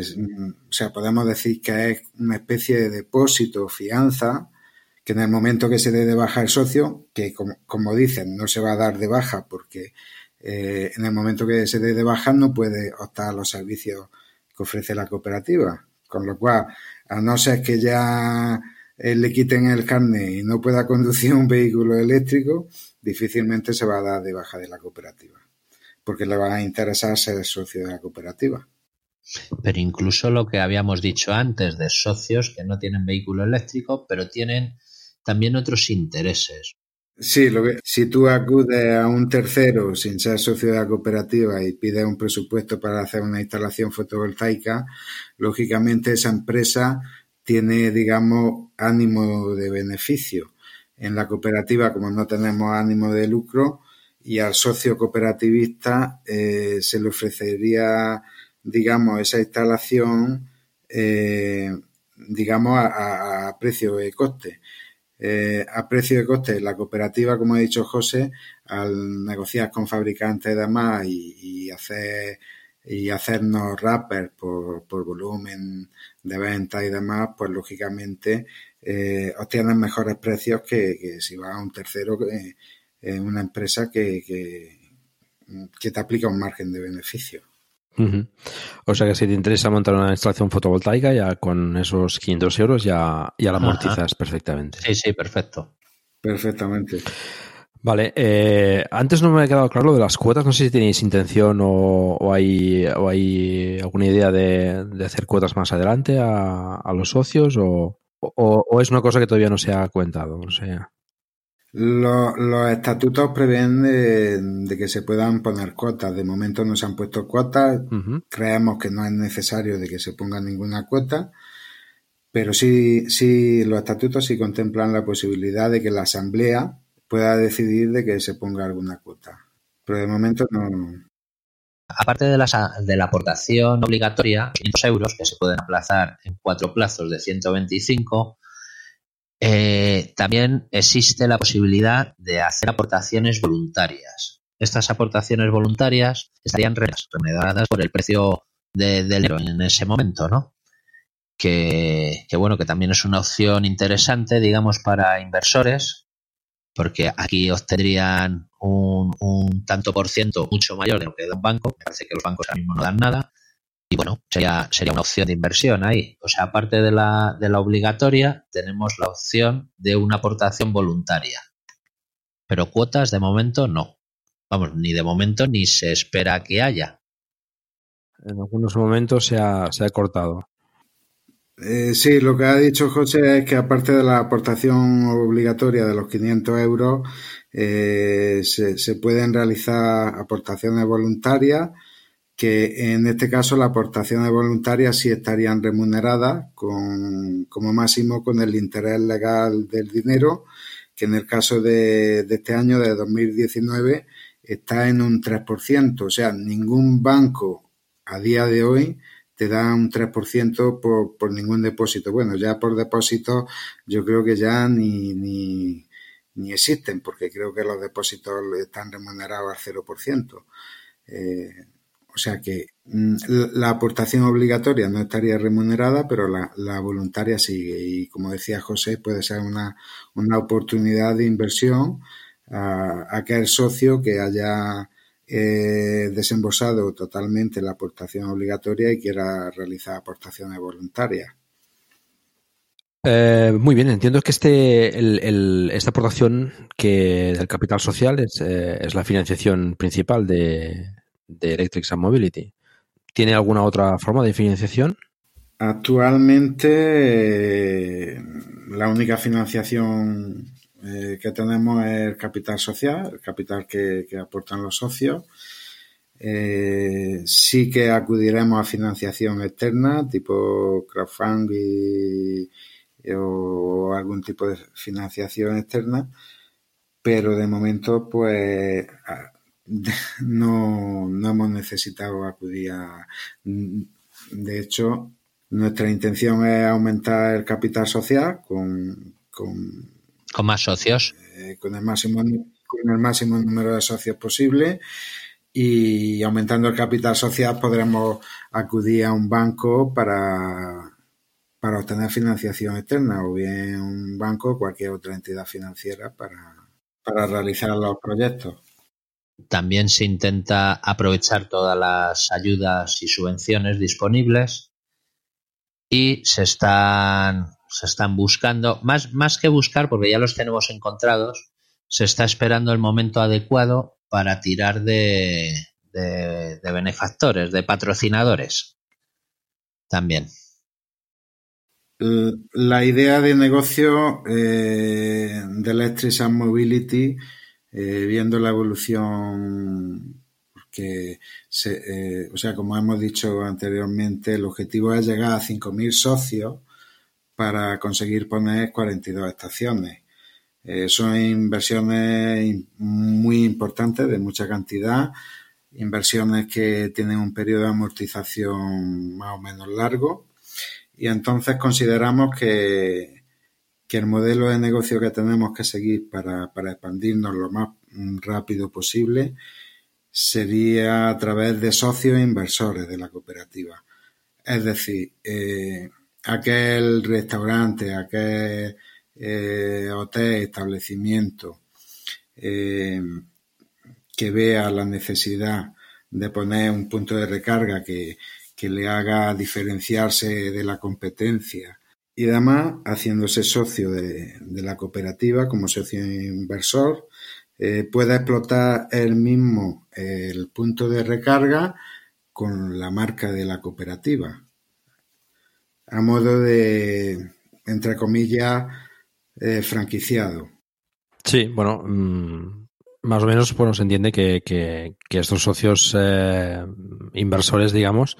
o sea, podemos decir que es una especie de depósito, fianza, que en el momento que se dé de baja el socio, que como, dicen, no se va a dar de baja porque eh, en el momento que se dé de baja no puede optar a los servicios que ofrece la cooperativa. Con lo cual, a no ser que ya eh, le quiten el carnet y no pueda conducir un vehículo eléctrico, difícilmente se va a dar de baja de la cooperativa porque le va a interesar ser socio de la cooperativa. Pero incluso lo que habíamos dicho antes de socios que no tienen vehículo eléctrico, pero tienen también otros intereses. Sí, lo que, si tú acudes a un tercero sin ser socio de la cooperativa y pides un presupuesto para hacer una instalación fotovoltaica, lógicamente esa empresa tiene, digamos, ánimo de beneficio. En la cooperativa, como no tenemos ánimo de lucro, y al socio cooperativista eh, se le ofrecería, digamos, esa instalación, eh, digamos, a, precio de coste. Eh, a precio de coste, la cooperativa, como ha dicho José, al negociar con fabricantes y demás y, hacer y hacernos rappers por, por volumen de venta y demás, pues lógicamente eh, mejores precios que, si va a un tercero, eh, una empresa que, que, te aplica un margen de beneficio. O sea que si te interesa montar una instalación fotovoltaica, ya con esos 500 euros ya, ya la amortizas perfectamente. Sí, sí, perfecto. Perfectamente. Vale, eh, antes no me ha quedado claro lo de las cuotas, no sé si tenéis intención o, hay, o hay alguna idea de, hacer cuotas más adelante a, los socios o, o, es una cosa que todavía no se ha cuentado. O sea. Los, estatutos prevén de, que se puedan poner cuotas. De momento no se han puesto cuotas. Creemos que no es necesario de que se ponga ninguna cuota. Pero sí, sí, los estatutos sí contemplan la posibilidad de que la Asamblea pueda decidir de que se ponga alguna cuota. Pero de momento no. Aparte de la, de la aportación obligatoria, 500 euros que se pueden aplazar en cuatro plazos de 125, eh, también existe la posibilidad de hacer aportaciones voluntarias. Estas aportaciones voluntarias estarían remuneradas por el precio de, del en ese momento, ¿no? Que, bueno, que también es una opción interesante, digamos, para inversores porque aquí obtendrían un, un, tanto por ciento mucho mayor de lo que da un banco. Parece que los bancos ahora mismo no dan nada. Y bueno, sería, sería una opción de inversión ahí. O sea, aparte de la, de la obligatoria, tenemos la opción de una aportación voluntaria. Pero cuotas de momento no. Vamos, ni de momento ni se espera que haya. En algunos momentos se ha, se ha cortado. Eh, sí, lo que ha dicho José es que aparte de la aportación obligatoria de los 500 euros, eh, se, pueden realizar aportaciones voluntarias, que en este caso las aportaciones voluntarias sí estarían remuneradas con, como máximo con el interés legal del dinero, que en el caso de, este año, de 2019, está en un 3%. O sea, ningún banco a día de hoy te da un 3% por, por ningún depósito. Bueno, ya por depósito yo creo que ya ni, ni, ni existen, porque creo que los depósitos están remunerados al 0%. Eh, o sea que mm, la aportación obligatoria no estaría remunerada, pero la, voluntaria sigue. Y como decía José, puede ser una, una oportunidad de inversión a, a aquel socio que haya eh, desembolsado totalmente la aportación obligatoria y quiera realizar aportaciones voluntarias. Eh, muy bien, entiendo que este, esta aportación que del capital social es, eh, es la financiación principal de, de Electric and Mobility. ¿Tiene alguna otra forma de financiación? Actualmente la única financiación eh, que tenemos es el capital social, el capital que, aportan los socios. Eh, sí que acudiremos a financiación externa, tipo crowdfunding o algún tipo de financiación externa, pero de momento, pues no, no hemos necesitado acudir a. De hecho, nuestra intención es aumentar el capital social con, con ¿Con más socios? Eh, con, el máximo, con el máximo número de socios posible y aumentando el capital social podremos acudir a un banco para, para obtener financiación externa o bien un banco o cualquier otra entidad financiera para, para realizar los proyectos. También se intenta aprovechar todas las ayudas y subvenciones disponibles y se están se están buscando, más, más que buscar, porque ya los tenemos encontrados, se está esperando el momento adecuado para tirar de, de, benefactores, de patrocinadores. También. La idea de negocio eh, de Electric Mobility, eh, viendo la evolución, que se, o sea, como hemos dicho anteriormente, el objetivo es llegar a 5.000 socios para conseguir poner 42 estaciones. son inversiones muy importantes, de mucha cantidad, inversiones que tienen un periodo de amortización más o menos largo y entonces consideramos que, que el modelo de negocio que tenemos que seguir para, para expandirnos lo más rápido posible sería a través de socios e inversores de la cooperativa. Es decir, eh, aquel restaurante, aquel eh, hotel, establecimiento eh, que vea la necesidad de poner un punto de recarga que, le haga diferenciarse de la competencia y además haciéndose socio de, la cooperativa como socio inversor eh, pueda explotar él mismo el punto de recarga con la marca de la cooperativa. A modo de entre comillas eh, franquiciado. Sí bueno mm, más o menos bueno, se entiende que, que, estos socios eh, inversores, digamos,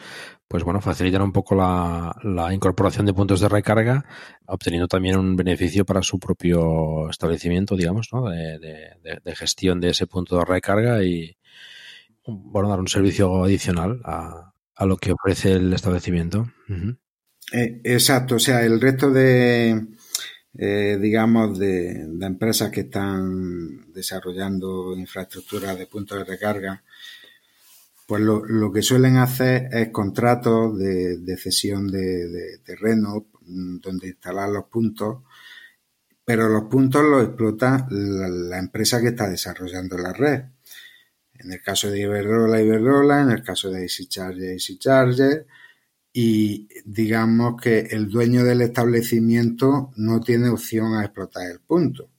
pues bueno, facilitan un poco la, incorporación de puntos de recarga, obteniendo también un beneficio para su propio establecimiento, digamos, ¿no? de, de, gestión de ese punto de recarga y, bueno, dar un servicio adicional a, lo que ofrece el establecimiento. Eh, exacto, o sea, el resto de, eh, digamos, de, empresas que están desarrollando infraestructuras de puntos de recarga, pues lo, que suelen hacer es contratos de, cesión de, terreno mm, donde instalar los puntos, pero los puntos los explota la, empresa que está desarrollando la red. En el caso de Iberdrola, Iberdrola, en el caso de Easy Charger, Easy Charger, y digamos que el dueño del establecimiento no tiene opción a explotar el punto.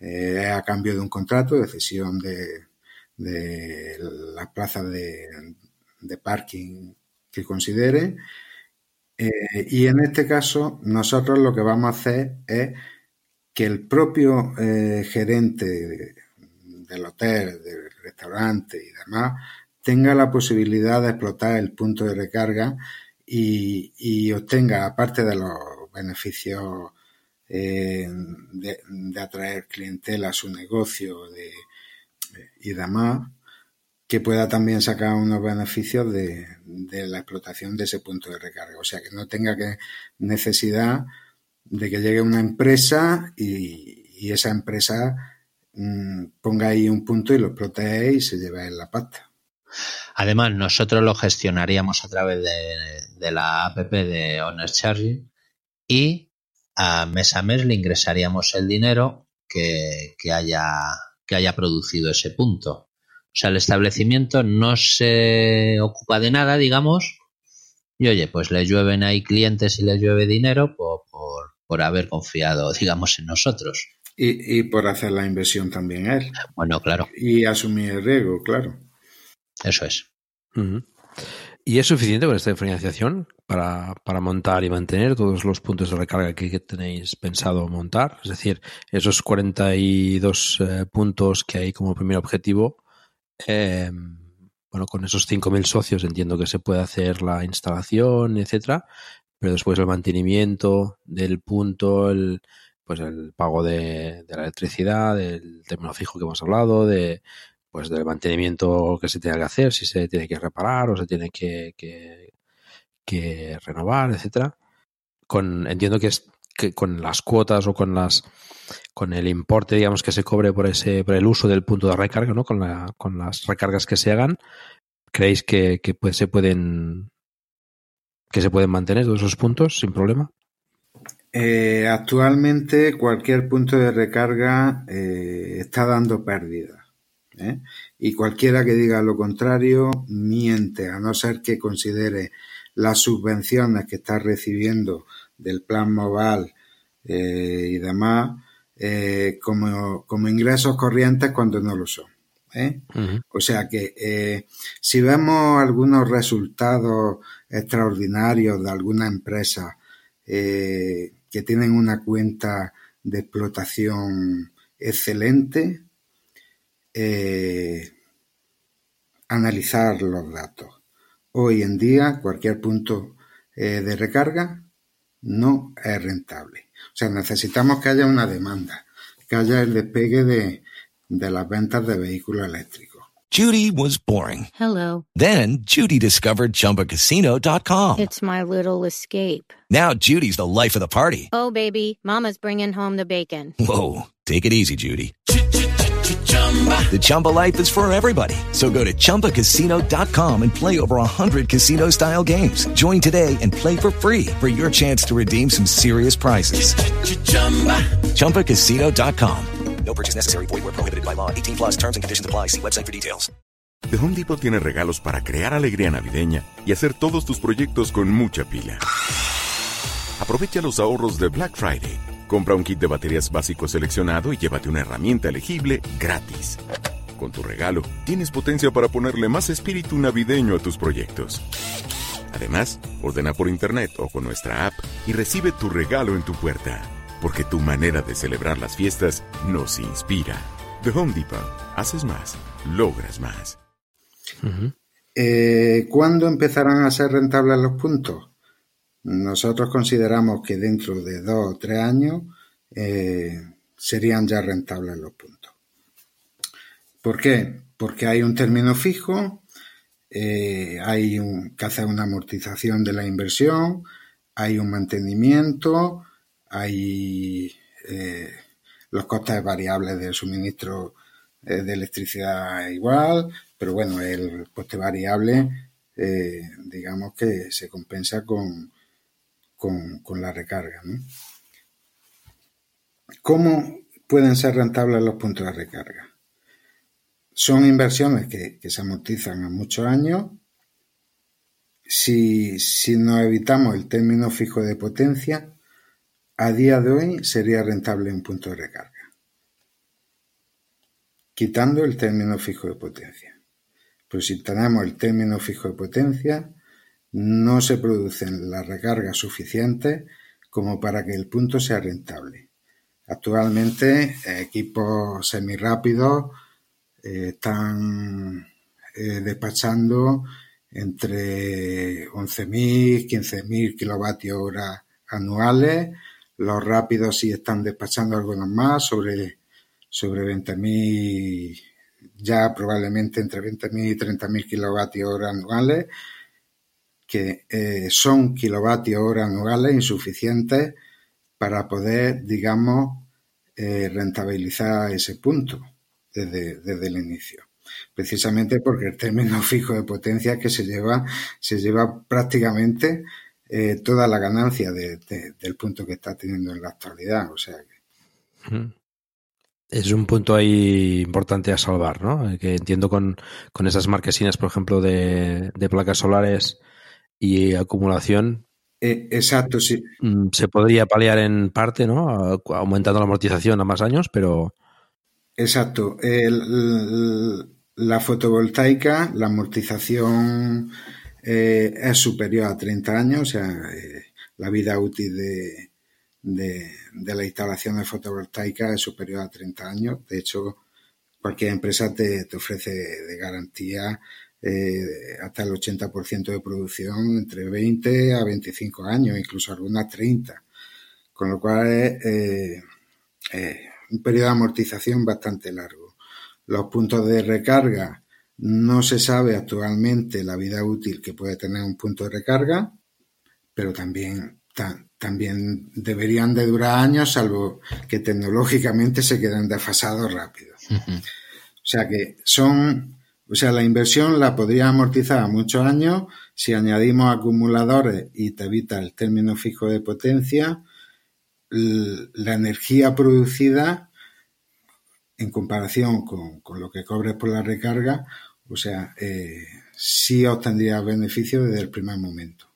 Eh, a cambio de un contrato de cesión de, de las plazas de, parking que considere. Eh, y en este caso, nosotros lo que vamos a hacer es que el propio eh, gerente del hotel, del restaurante y demás tenga la posibilidad de explotar el punto de recarga y, obtenga, aparte de los beneficios eh, de, atraer clientela a su negocio y demás, que pueda también sacar unos beneficios de, la explotación de ese punto de recarga. O sea, que no tenga que necesidad de que llegue una empresa y, esa empresa mm, ponga ahí un punto y lo explote y se lleve en la pasta. Además, nosotros lo gestionaríamos a través de, la app de Owner Charging y a mes a mes le ingresaríamos el dinero que, haya, que haya producido ese punto. O sea, el establecimiento no se ocupa de nada, digamos, y oye, pues le llueven ahí clientes y le llueve dinero por, por, haber confiado, digamos, en nosotros. Y, y, por hacer la inversión también él. Bueno, claro. Y asumir el riesgo, claro. Eso es. ¿Y es suficiente con esta financiación para, para, montar y mantener todos los puntos de recarga que, tenéis pensado montar? Es decir, esos 42 eh, puntos que hay como primer objetivo, em, bueno, con esos 5.000 socios entiendo que se puede hacer la instalación, etcétera, pero después el mantenimiento del punto, el, pues el pago de, de la electricidad, del término fijo que hemos hablado, de pues del mantenimiento que se tenga que hacer, si se tiene que reparar o se tiene que, que, renovar, etcétera. Con, entiendo que es que con las cuotas o con las con el importe digamos que se cobre por ese por el uso del punto de recarga, ¿no? Con, la, con las recargas que se hagan, ¿creéis que, que se pueden que se pueden mantener todos esos puntos sin problema? Eh, actualmente cualquier punto de recarga eh, está dando pérdida. ¿Eh? Y cualquiera que diga lo contrario miente, a no ser que considere las subvenciones que está recibiendo del plan mobile eh, y demás eh, como, como, ingresos corrientes cuando no lo son. O sea que si vemos algunos resultados extraordinarios de alguna empresa que tienen una cuenta de explotación excelente, eh, analizar los datos. Hoy en día cualquier punto eh, de recarga no es rentable. O sea, necesitamos que haya una demanda, que haya el despegue de, de las ventas de vehículos eléctricos. Judy was boring. Hello. Then Judy discovered ChumbaCasino.com. It's my little escape. Now Judy's the life of the party. Oh, baby, Mama's bringing home the bacon. Whoa, take it easy, Judy. The Chumba life is for everybody. So go to ChumbaCasino.com and play over 100 casino style games. Join today and play for free for your chance to redeem some serious prizes. ChumbaCasino.com. No purchase necessary. Void where prohibited by law. 18 plus terms and conditions apply. See website for details. The Home Depot tiene regalos para crear alegría navideña y hacer todos tus proyectos con mucha pila. Aprovecha los ahorros de Black Friday. Compra un kit de baterías básico seleccionado y llévate una herramienta elegible gratis. Con tu regalo, tienes potencia para ponerle más espíritu navideño a tus proyectos. Además, ordena por internet o con nuestra app y recibe tu regalo en tu puerta. Porque tu manera de celebrar las fiestas nos inspira. The Home Depot. Haces más, logras más. Eh, ¿Cuándo empezarán a ser rentables los puntos? Nosotros consideramos que dentro de dos o tres años eh, serían ya rentables los puntos. ¿Por qué? Porque hay un término fijo, eh, hay un, que hacer una amortización de la inversión, hay un mantenimiento, hay eh, los costes variables del suministro de electricidad igual, pero bueno, el coste variable, digamos que se compensa con, con, la recarga. ¿no? ¿Cómo pueden ser rentables los puntos de recarga? Son inversiones que, se amortizan a muchos años. Si, si nos evitamos el término fijo de potencia, a día de hoy sería rentable un punto de recarga. Quitando el término fijo de potencia. Pero si tenemos el término fijo de potencia, no se producen las recargas suficientes como para que el punto sea rentable. Actualmente, equipos semirápidos eh, están eh, despachando entre 11.000 15.000 kilovatios hora anuales. Los rápidos sí están despachando algunos más, sobre, sobre 20.000, ya probablemente entre 20.000 y 30.000 kilovatios hora anuales, que eh, son kilovatios hora anuales insuficientes para poder, digamos, eh, rentabilizar ese punto desde, desde el inicio precisamente porque el término fijo de potencia que se lleva, se lleva prácticamente eh, toda la ganancia de, de, del punto que está teniendo en la actualidad. O sea que... Es un punto ahí importante a salvar, ¿no? Que entiendo con, con esas marquesinas, por ejemplo, de, de placas solares y acumulación. Eh, exacto, sí. Se podría paliar en parte, ¿no? Aumentando la amortización a más años, pero. Exacto. El, la fotovoltaica, la amortización eh, es superior a 30 años, o sea, eh, la vida útil de, de, de, la instalación de fotovoltaica es superior a 30 años. De hecho, cualquier empresa te, te ofrece de garantía eh, hasta el 80% de producción entre 20 a 25 años, incluso algunas 30. Con lo cual es un periodo de amortización bastante largo. Los puntos de recarga no se sabe actualmente la vida útil que puede tener un punto de recarga, pero también, ta, también deberían de durar años, salvo que tecnológicamente se queden desfasados rápido. Uh -huh. O sea que son, o sea, la inversión la podría amortizar a muchos años si añadimos acumuladores y te evita el término fijo de potencia, la energía producida en comparación con, con, lo que cobres por la recarga, o sea, eh, sí obtendría beneficio desde el primer momento.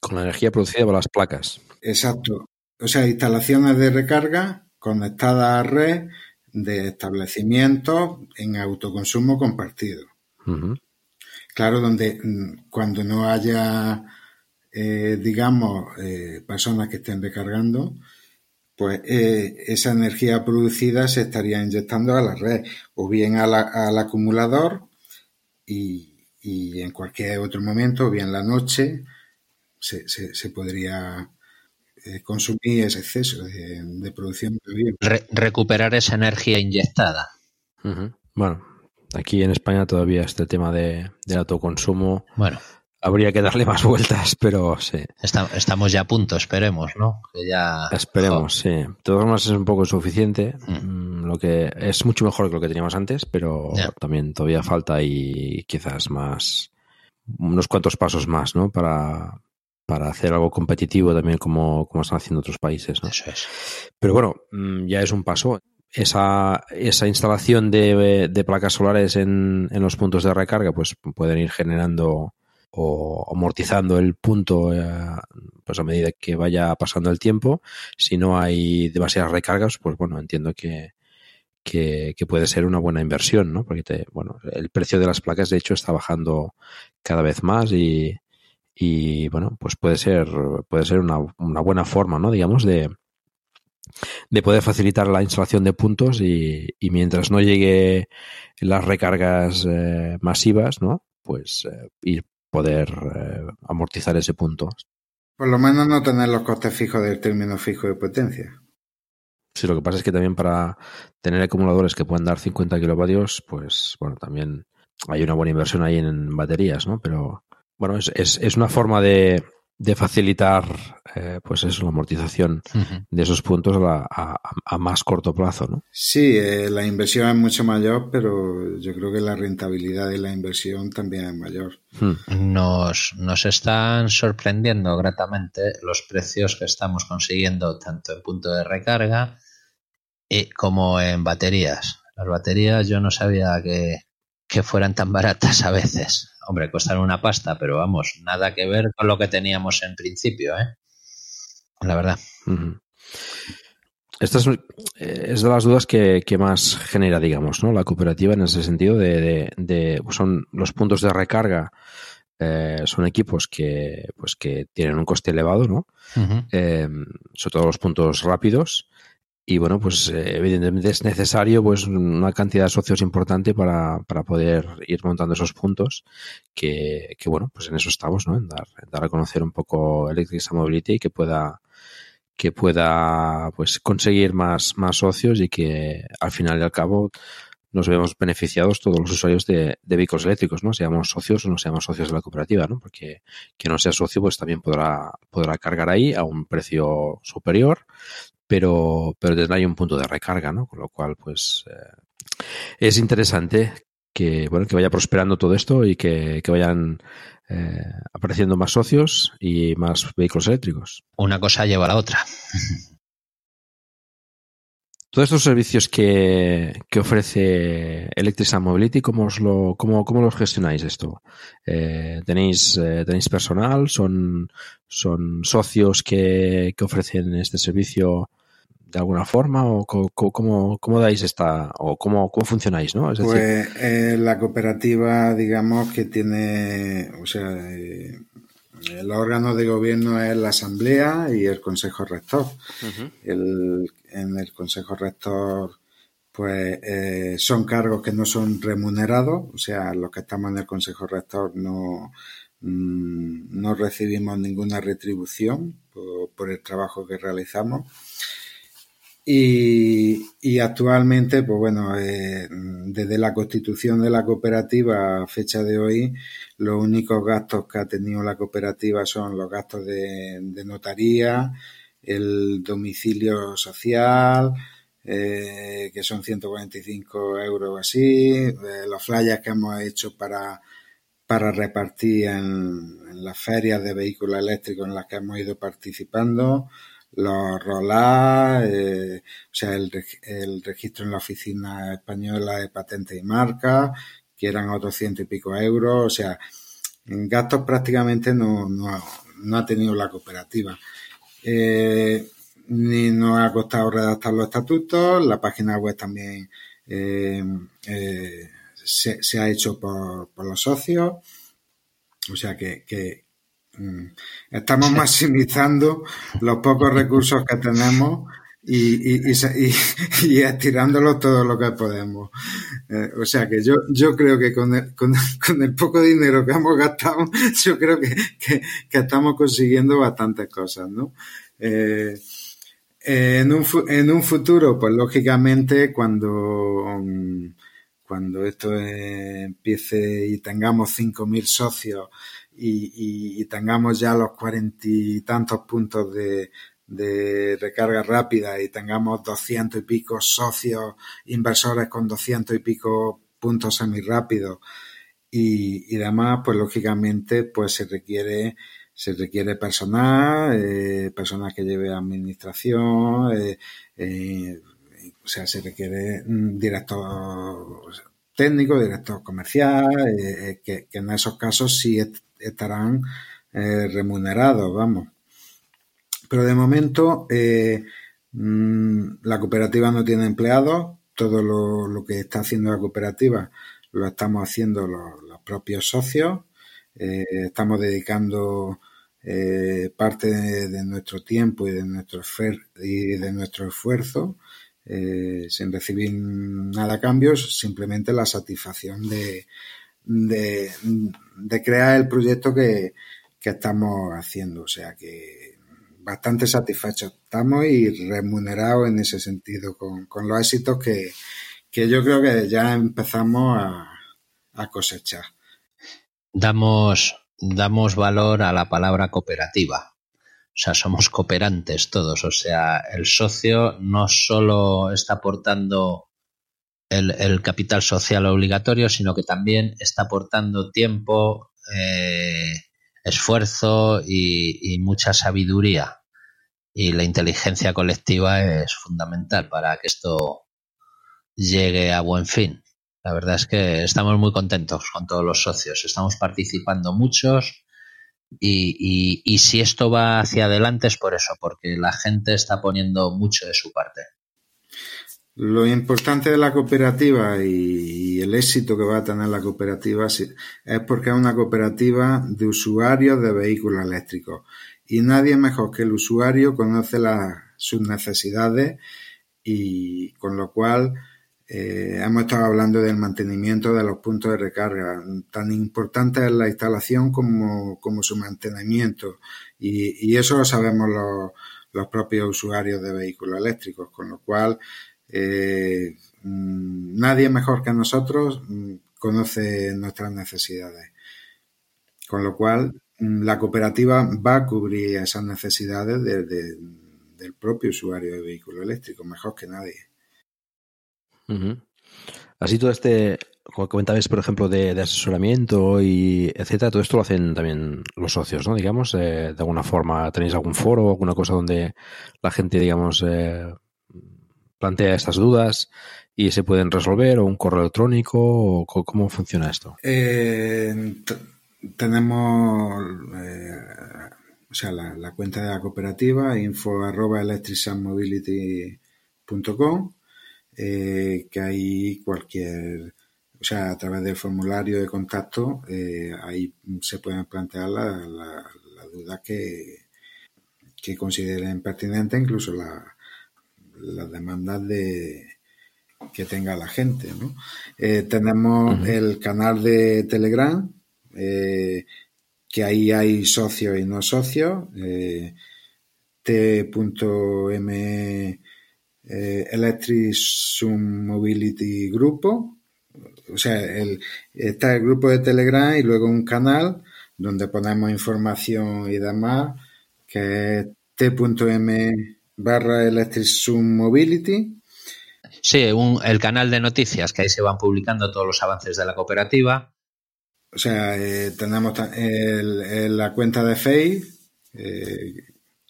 Con la energía producida por las placas. Exacto. O sea, instalaciones de recarga conectadas a red de establecimientos en autoconsumo compartido. Uh -huh. Claro, donde cuando no haya eh, digamos, eh, personas que estén recargando, pues eh, esa energía producida se estaría inyectando a la red o bien a la, al acumulador y, y, en cualquier otro momento, o bien la noche, se, se, se podría eh, consumir ese exceso de, de producción de Re recuperar esa energía inyectada. Uh -huh. Bueno, aquí en España todavía este tema de, del autoconsumo. Bueno. Habría que darle más vueltas, pero sí. Está, estamos ya a punto, esperemos, ¿no? Que ya... Esperemos, sí. De todas formas es un poco insuficiente. Mm. Lo que es mucho mejor que lo que teníamos antes, pero yeah. también todavía falta y quizás más unos cuantos pasos más, ¿no? Para, para hacer algo competitivo también como, como están haciendo otros países. ¿no? Eso es. Pero bueno, mm, ya es un paso. Esa, esa instalación de, de placas solares en, en, los puntos de recarga, pues pueden ir generando o amortizando el punto eh, pues a medida que vaya pasando el tiempo. Si no hay demasiadas recargas, pues bueno, entiendo que, que, que, puede ser una buena inversión, ¿no? Porque te, bueno, el precio de las placas de hecho está bajando cada vez más y, y bueno, pues puede ser, puede ser una, una buena forma, ¿no? Digamos, de, de poder facilitar la instalación de puntos y, y mientras no llegue las recargas eh, masivas, ¿no? Pues eh, ir poder eh, amortizar ese punto. Por lo menos no tener los costes fijos del término fijo de potencia. Sí, lo que pasa es que también para tener acumuladores que puedan dar 50 kilovatios, pues bueno, también hay una buena inversión ahí en baterías, ¿no? Pero bueno, es, es, es una forma de, de facilitar eh, pues eso, la amortización uh -huh. de esos puntos a, a, a, más corto plazo, ¿no? Sí, eh, la inversión es mucho mayor, pero yo creo que la rentabilidad de la inversión también es mayor. Hmm. Nos, nos están sorprendiendo gratamente los precios que estamos consiguiendo tanto en punto de recarga y como en baterías. Las baterías yo no sabía que, que fueran tan baratas a veces. Hombre, costan una pasta, pero vamos, nada que ver con lo que teníamos en principio, ¿eh? La verdad. Uh -huh. Esta es, es, de las dudas que, que, más genera, digamos, ¿no? La cooperativa en ese sentido de, de, de son los puntos de recarga eh, son equipos que, pues, que tienen un coste elevado, ¿no? Uh -huh. eh, sobre todo los puntos rápidos y bueno, pues eh, evidentemente es necesario pues una cantidad de socios importante para, para poder ir montando esos puntos que, que, bueno, pues en eso estamos, ¿no? En dar, en dar a conocer un poco Electric Mobility y que pueda que pueda pues conseguir más, más socios y que al final y al cabo nos vemos beneficiados todos los usuarios de, vehículos eléctricos, ¿no? Seamos socios o no seamos socios de la cooperativa, ¿no? Porque quien no sea socio, pues también podrá, podrá cargar ahí a un precio superior pero, pero tendrá ahí un punto de recarga, ¿no? Con lo cual, pues, eh, es interesante que, bueno, que vaya prosperando todo esto y que, que vayan eh, apareciendo más socios y más vehículos eléctricos. Una cosa lleva a la otra. Todos estos servicios que, que ofrece Electric Mobility, ¿cómo, os lo, cómo, cómo los gestionáis esto? Eh, ¿tenéis, eh, ¿Tenéis personal? ¿Son, son socios que, que ofrecen este servicio de alguna forma? ¿O cómo, cómo, cómo dais esta, o cómo, cómo funcionáis? ¿no? Es decir, pues eh, la cooperativa, digamos, que tiene, o sea, eh, el órgano de gobierno es la Asamblea y el Consejo Rector. Uh -huh. el, en el Consejo Rector, pues eh, son cargos que no son remunerados, o sea, los que estamos en el Consejo Rector no, mmm, no recibimos ninguna retribución por, el trabajo que realizamos. Y, actualmente, pues bueno, eh, desde la constitución de la cooperativa a fecha de hoy, los únicos gastos que ha tenido la cooperativa son los gastos de notaría, el domicilio social, eh, que son 145 euros así, eh, los flyers que hemos hecho para, para repartir en, las ferias de vehículos eléctricos en las que hemos ido participando, los rolas, eh, o sea, el, el, registro en la oficina española de patentes y marcas, que eran otros ciento y pico euros, o sea, gastos prácticamente no, no, no ha tenido la cooperativa. Eh, ni nos ha costado redactar los estatutos, la página web también eh, eh, se, se, ha hecho por, por, los socios, o sea que, que mm, estamos maximizando los pocos recursos que tenemos y, y, y, estirándolos todo lo que podemos. Eh, o sea que yo, yo creo que con el, con, el, poco dinero que hemos gastado, yo creo que, que, estamos consiguiendo bastantes cosas, ¿no? Eh, en, un, en un futuro, pues lógicamente, cuando, cuando esto empiece y tengamos 5.000 socios y, y, tengamos ya los cuarenta y tantos puntos de, de recarga rápida y tengamos doscientos y pico socios inversores con doscientos y pico puntos semirápidos y, y demás, pues lógicamente pues se requiere se requiere personal, eh, personal que lleve administración, eh, eh, o sea, se requiere director técnico, director comercial, que, que, en esos casos sí estarán remunerados, vamos. Pero de momento eh, mm, la cooperativa no tiene empleados, todo lo, que está haciendo la cooperativa lo estamos haciendo los, propios socios, eh, estamos dedicando eh, parte de, nuestro tiempo y de nuestro, y de nuestro esfuerzo sin recibir nada a cambio, simplemente la satisfacción de, de, crear el proyecto que estamos haciendo. O sea que bastante satisfechos estamos y remunerados en ese sentido con, los éxitos que, yo creo que ya empezamos a, cosechar. Damos, damos valor a la palabra cooperativa. O sea, somos cooperantes todos. O sea, el socio no solo está aportando el, capital social obligatorio, sino que también está aportando tiempo, eh, esfuerzo y, mucha sabiduría. Y la inteligencia colectiva es fundamental para que esto llegue a buen fin. La verdad es que estamos muy contentos con todos los socios. Estamos participando muchos y, y, si esto va hacia adelante es por eso, porque la gente está poniendo mucho de su parte. Lo importante de la cooperativa y, el éxito que va a tener la cooperativa es porque es una cooperativa de usuarios de vehículos eléctricos y nadie mejor que el usuario conoce sus necesidades y con lo cual eh, hemos estado hablando del mantenimiento de los puntos de recarga. Tan importante es la instalación como, su mantenimiento y, eso lo sabemos los propios usuarios de vehículos eléctricos, con lo cual eh, mm, nadie mejor que nosotros mm, conoce nuestras necesidades. Con lo cual, mm, la cooperativa va a cubrir esas necesidades del propio usuario de vehículo eléctrico, mejor que nadie. Así todo este, como comentabas, por ejemplo, de, asesoramiento y etcétera, todo esto lo hacen también los socios, ¿no? Digamos, eh, de alguna forma, ¿tenéis algún foro, alguna cosa donde la gente, digamos, eh, plantea estas dudas y se pueden resolver o un correo electrónico o cómo funciona esto? Eh, tenemos eh, o sea, la, cuenta de la cooperativa info arroba eh, que hay cualquier o sea, a través del formulario de contacto, ahí se pueden plantear las la, dudas que, que consideren pertinentes, incluso la, las demandas de que tenga la gente. ¿no? Eh, tenemos el canal de Telegram, eh, que ahí hay socios y no socios, eh, t.m Electric Mobility Grupo, o sea, el, está el grupo de Telegram y luego un canal donde ponemos información y demás, que es t.m barra Electric Zoom Mobility. Sí, el canal de noticias, que ahí se van publicando todos los avances de la cooperativa. O sea, eh, tenemos la cuenta de Face, eh,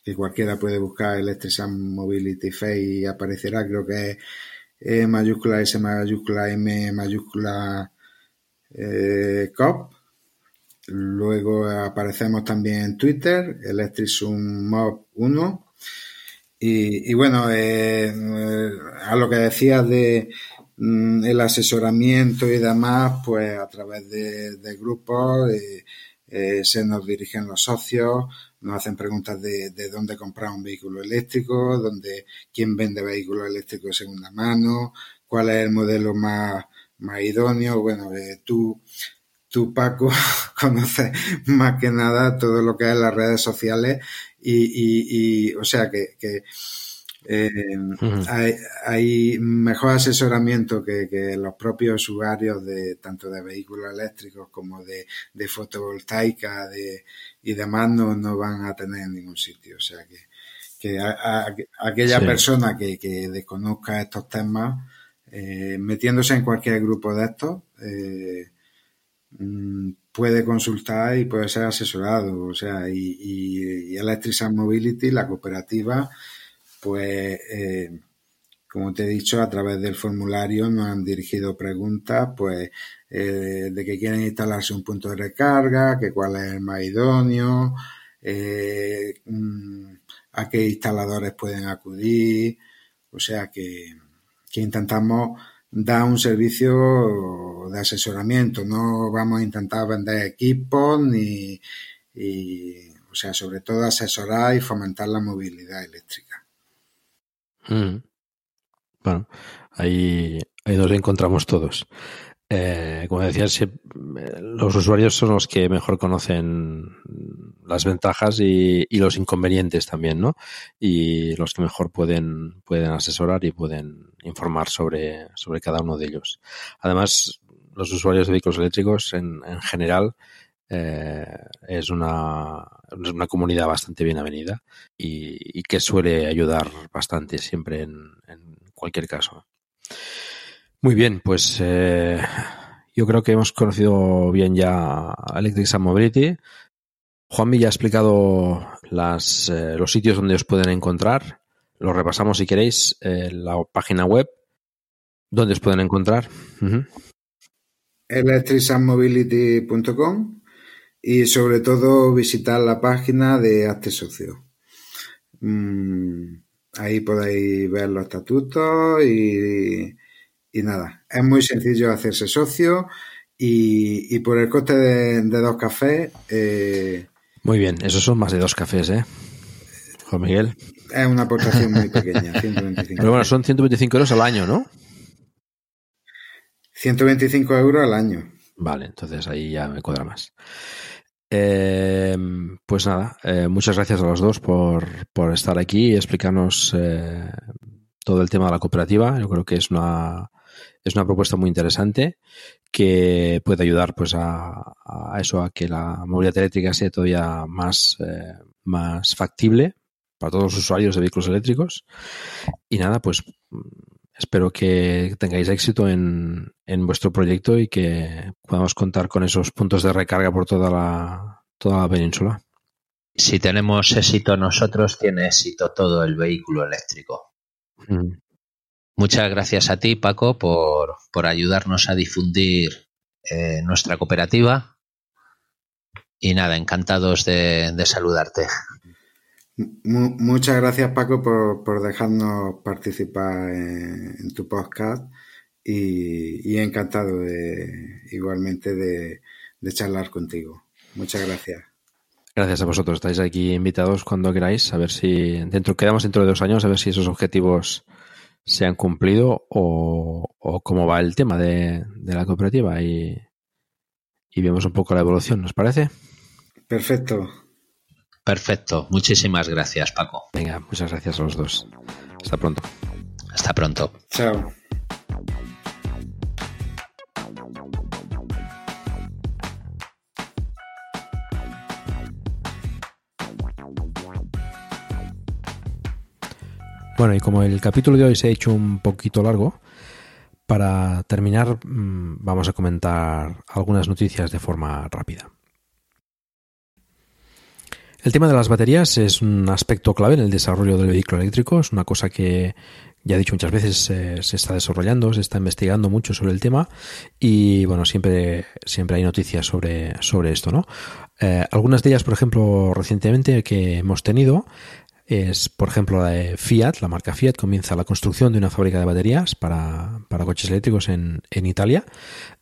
que cualquiera puede buscar Electric Zoom Mobility Face y aparecerá, creo que es E mayúscula, S mayúscula, M mayúscula, eh, COP. Luego aparecemos también en Twitter, Electric Zoom Mob 1 y, bueno, eh, a lo que decías de mm, el asesoramiento y demás, pues a través de, grupos, eh, se nos dirigen los socios, nos hacen preguntas de, de dónde comprar un vehículo eléctrico, dónde, quién vende vehículos eléctricos de segunda mano, cuál es el modelo más, más idóneo. Bueno, eh, tú, tú, Paco, conoces más que nada todo lo que es las redes sociales y, y, y o sea, que, que eh, hay, hay, mejor asesoramiento que, que, los propios usuarios de tanto de vehículos eléctricos como de, de fotovoltaica de, y demás no, no, van a tener en ningún sitio. O sea que, que a, a, aquella sí. persona que, que, desconozca estos temas, eh, metiéndose en cualquier grupo de estos, eh, mm, puede consultar y puede ser asesorado. O sea, y, y, y Electric Mobility, la cooperativa, pues, eh, como te he dicho, a través del formulario nos han dirigido preguntas, pues, eh, de que quieren instalarse un punto de recarga, que cuál es el más idóneo, eh, a qué instaladores pueden acudir, o sea que intentamos dar un servicio de asesoramiento, no vamos a intentar vender equipos ni, y, o sea, sobre todo asesorar y fomentar la movilidad eléctrica. Mm. Bueno, ahí, ahí nos encontramos todos. Eh, como decía, los usuarios son los que mejor conocen las ventajas y, y, los inconvenientes también, ¿no? Y los que mejor pueden, pueden asesorar y pueden informar sobre, sobre cada uno de ellos. Además, los usuarios de vehículos eléctricos en, en general eh, es, una, es una comunidad bastante bien avenida y, y que suele ayudar bastante siempre en, en cualquier caso. Muy bien, pues eh, yo creo que hemos conocido bien ya Electric Sun Mobility. Juanmi ya ha explicado eh, los sitios donde os pueden encontrar. Los repasamos si queréis. Eh, la página web. ¿Dónde os pueden encontrar? Uh y sobre todo visitar la página de Hazte Socio. Mm, ahí podéis ver los estatutos y, nada, es muy sencillo hacerse socio y, por el coste de, de dos cafés. Eh, muy bien, esos son más de dos cafés, ¿eh? Juan Miguel. Es una aportación muy pequeña, 125. Pero bueno, son 125 euros al año, ¿no? 125 euros al año. Vale, entonces ahí ya me cuadra más. Eh, pues nada, eh, muchas gracias a los dos por, por estar aquí y explicarnos eh, todo el tema de la cooperativa. Yo creo que es una, es una propuesta muy interesante que puede ayudar pues a, a eso, a que la movilidad eléctrica sea todavía más, eh, más factible para todos los usuarios de vehículos eléctricos. Y nada, pues espero que tengáis éxito en, en, vuestro proyecto y que podamos contar con esos puntos de recarga por toda la, toda la península. Si tenemos éxito nosotros, tiene éxito todo el vehículo eléctrico. Mm. Muchas gracias a ti, Paco, por, por ayudarnos a difundir eh, nuestra cooperativa. Y nada, encantados de, de saludarte. Muchas gracias Paco por, por dejarnos participar en, en tu podcast y, y, encantado de igualmente de, de, charlar contigo. Muchas gracias. Gracias a vosotros. Estáis aquí invitados cuando queráis. A ver si dentro quedamos dentro de dos años a ver si esos objetivos se han cumplido o, o cómo va el tema de, de la cooperativa y, y vemos un poco la evolución. ¿Nos parece? Perfecto. Perfecto. Muchísimas gracias, Paco. Venga, muchas gracias a los dos. Hasta pronto. Hasta pronto. Chao. Bueno, y como el capítulo de hoy se ha hecho un poquito largo, para terminar vamos a comentar algunas noticias de forma rápida. El tema de las baterías es un aspecto clave en el desarrollo del vehículo eléctrico. Es una cosa que, ya he dicho muchas veces, eh, se está desarrollando, se está investigando mucho sobre el tema y, bueno, siempre, siempre hay noticias sobre, sobre esto, ¿no? Eh, algunas de ellas, por ejemplo, recientemente que hemos tenido es, por ejemplo, la de Fiat, la marca Fiat comienza la construcción de una fábrica de baterías para, coches eléctricos en, Italia.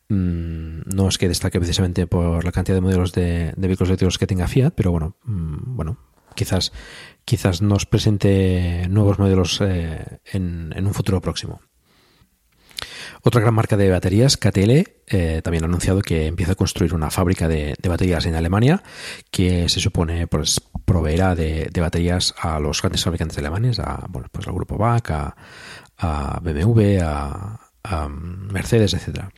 Mm, no es que destaque precisamente por la cantidad de modelos de, vehículos eléctricos que tenga Fiat, pero bueno, mm, bueno, quizás, quizás nos presente nuevos modelos eh, en, en un futuro próximo. Otra gran marca de baterías, KTL, eh, también ha anunciado que empieza a construir una fábrica de, baterías en Alemania que se supone pues, proveerá de, baterías a los grandes fabricantes alemanes, a, bueno, pues al grupo BAC, a, BMW, a, a Mercedes, etcétera.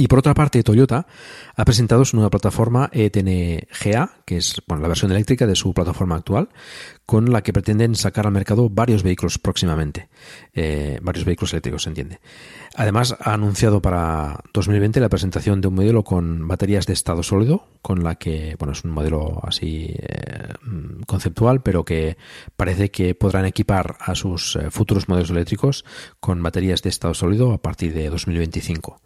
Y por otra parte, Toyota ha presentado su nueva plataforma ETNGA, que es la versión eléctrica de su plataforma actual, con la que pretenden sacar al mercado varios vehículos próximamente. Eh, varios vehículos eléctricos, se entiende. Además, ha anunciado para 2020 la presentación de un modelo con baterías de estado sólido, con la que, bueno, es un modelo así eh, conceptual, pero que parece que podrán equipar a sus eh, futuros modelos eléctricos con baterías de estado sólido a partir de 2025.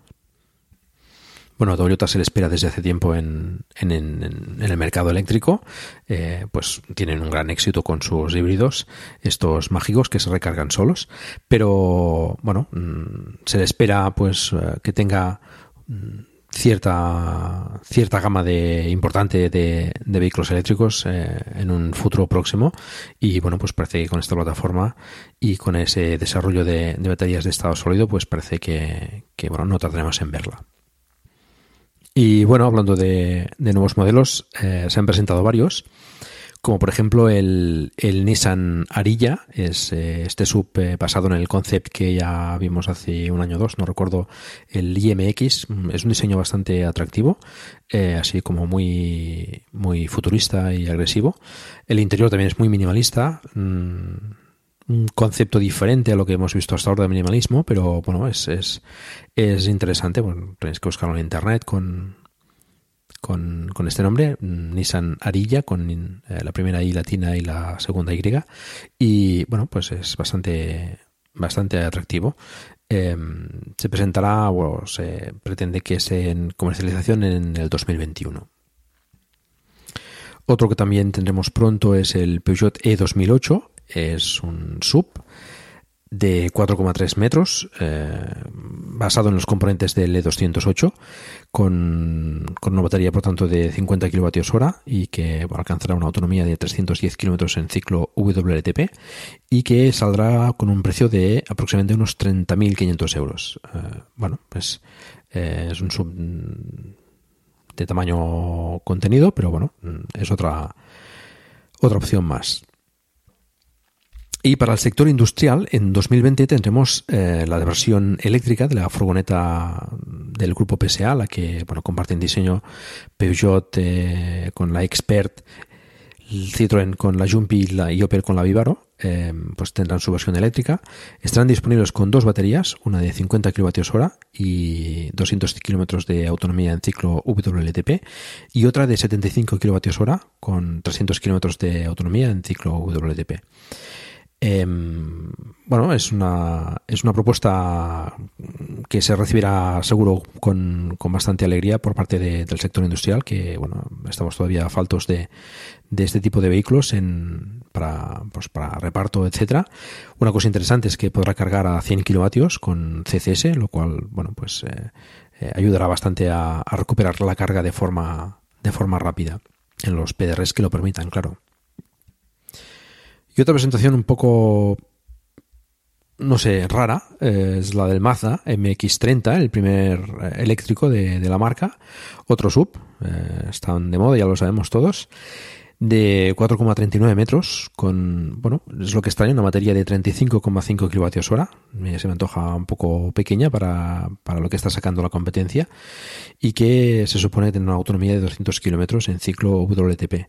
Bueno, Toyota se le espera desde hace tiempo en, en, el mercado eléctrico. Eh, pues tienen un gran éxito con sus híbridos, estos mágicos que se recargan solos. Pero bueno, mm, se le espera pues eh, que tenga mm, cierta cierta gama de importante de, vehículos eléctricos eh, en un futuro próximo y bueno pues parece que con esta plataforma y con ese desarrollo de, baterías de estado sólido pues parece que, que bueno no tardaremos en verla y bueno, hablando de, nuevos modelos, eh, se han presentado varios, como por ejemplo el, Nissan Arilla, es eh, este sub eh, basado en el concept que ya vimos hace un año o dos, no recuerdo, el IMX, es un diseño bastante atractivo, así como muy, muy futurista y agresivo. El interior también es muy minimalista. Mm, un concepto diferente a lo que hemos visto hasta ahora de minimalismo, pero bueno, es, es, es interesante. Bueno, tenéis que buscarlo en internet con, con, con este nombre, Nissan Arilla, con eh, la primera I latina y la segunda Y. Y bueno, pues es bastante, bastante atractivo. Em, se presentará o se pretende que esté en comercialización en el 2021. Otro que también tendremos pronto es el Peugeot E2008, es un sub de 4,3 metros, eh, basado en los componentes del E208, con, una batería, por tanto, de 50 kWh y que alcanzará una autonomía de 310 km en ciclo WLTP y que saldrá con un precio de aproximadamente unos 30.500 euros. Eh, bueno, pues eh, es un sub de tamaño contenido, pero bueno, es otra, otra opción más. Y para el sector industrial, en 2020 tendremos eh, la versión eléctrica de la furgoneta del grupo PSA, la que bueno, comparten diseño Peugeot eh, con la Expert, Citroën con la Jumpy y Opel con la Vivaro. Eh, pues tendrán su versión eléctrica. Estarán disponibles con dos baterías, una de 50 kWh y 200 km de autonomía en ciclo WLTP y otra de 75 kWh con 300 km de autonomía en ciclo WLTP. Em, bueno, es una, es una propuesta que se recibirá seguro con, bastante alegría por parte del sector industrial, que bueno, estamos todavía faltos de, de este tipo de vehículos en, para, pues, para reparto, etcétera. Una cosa interesante es que podrá cargar a 100 kilovatios con CCS, lo cual bueno, pues eh, eh, ayudará bastante a, a recuperar la carga de forma, de forma rápida en los PDRs que lo permitan, claro. Y otra presentación un poco, no sé, rara, eh, es la del Mazda MX30, el primer eh, eléctrico de, la marca. Otro sub, eh, están de moda, ya lo sabemos todos de 4,39 metros con, bueno, es lo que extraña, una batería de 35,5 kilovatios hora. Se me antoja un poco pequeña para, para, lo que está sacando la competencia y que se supone tener una autonomía de 200 kilómetros en ciclo WLTP.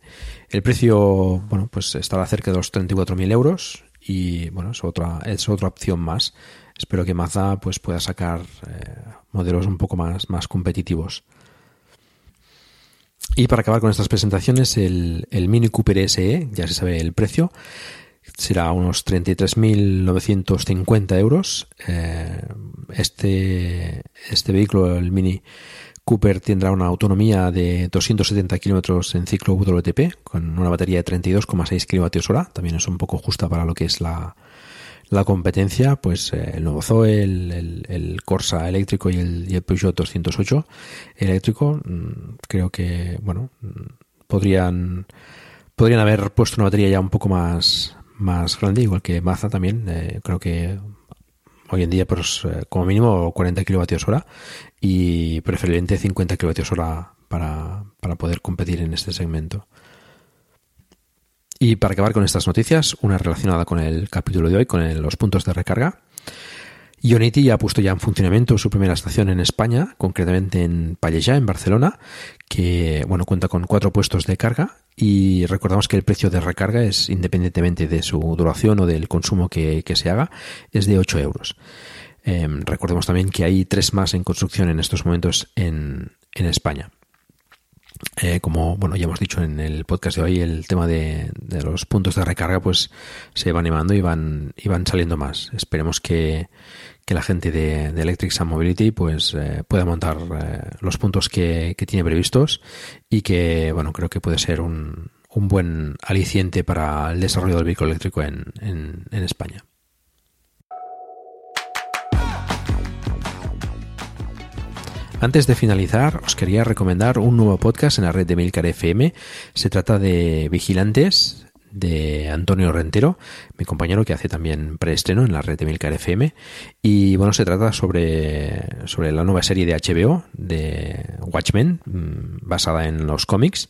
El precio, bueno, pues estará cerca de los 34.000 euros y, bueno, es otra, es otra opción más. Espero que Mazda pues pueda sacar eh, modelos un poco más, más competitivos. Y para acabar con estas presentaciones, el, Mini Cooper SE, ya se sabe el precio, será unos 33.950 euros. Eh, este, este vehículo, el Mini Cooper tendrá una autonomía de 270 kilómetros en ciclo WTP con una batería de 32,6 kWh. También es un poco justa para lo que es la, la competencia. Pues eh, el nuevo Zoe, el, Corsa eléctrico y el, y el, Peugeot 208 eléctrico. Mm, creo que, bueno, mm, podrían, podrían haber puesto una batería ya un poco más, más grande, igual que Mazda también. Eh, creo que hoy en día, pues eh, como mínimo 40 kilovatios hora y preferiblemente 50 kilovatios hora para, para poder competir en este segmento. Y para acabar con estas noticias, una relacionada con el capítulo de hoy, con los puntos de recarga. Ionity ya ha puesto ya en funcionamiento su primera estación en España, concretamente en Pallejà, en Barcelona, que bueno cuenta con cuatro puestos de carga y recordamos que el precio de recarga es independientemente de su duración o del consumo que, se haga, es de 8 euros. Em, recordemos también que hay tres más en construcción en estos momentos en, en España. Eh, como bueno ya hemos dicho en el podcast de hoy el tema de, los puntos de recarga pues se va animando y van y van saliendo más esperemos que, que la gente de, de Electric Sun Mobility pues eh, pueda montar eh, los puntos que, tiene previstos y que bueno creo que puede ser un, un buen aliciente para el desarrollo del vehículo eléctrico en, en, en España. Antes de finalizar, os quería recomendar un nuevo podcast en la red de Milcar FM. Se trata de Vigilantes, de Antonio Rentero, mi compañero que hace también preestreno en la red de Milcar FM. Y bueno, se trata sobre, sobre la nueva serie de HBO de Watchmen, mm, basada en los cómics.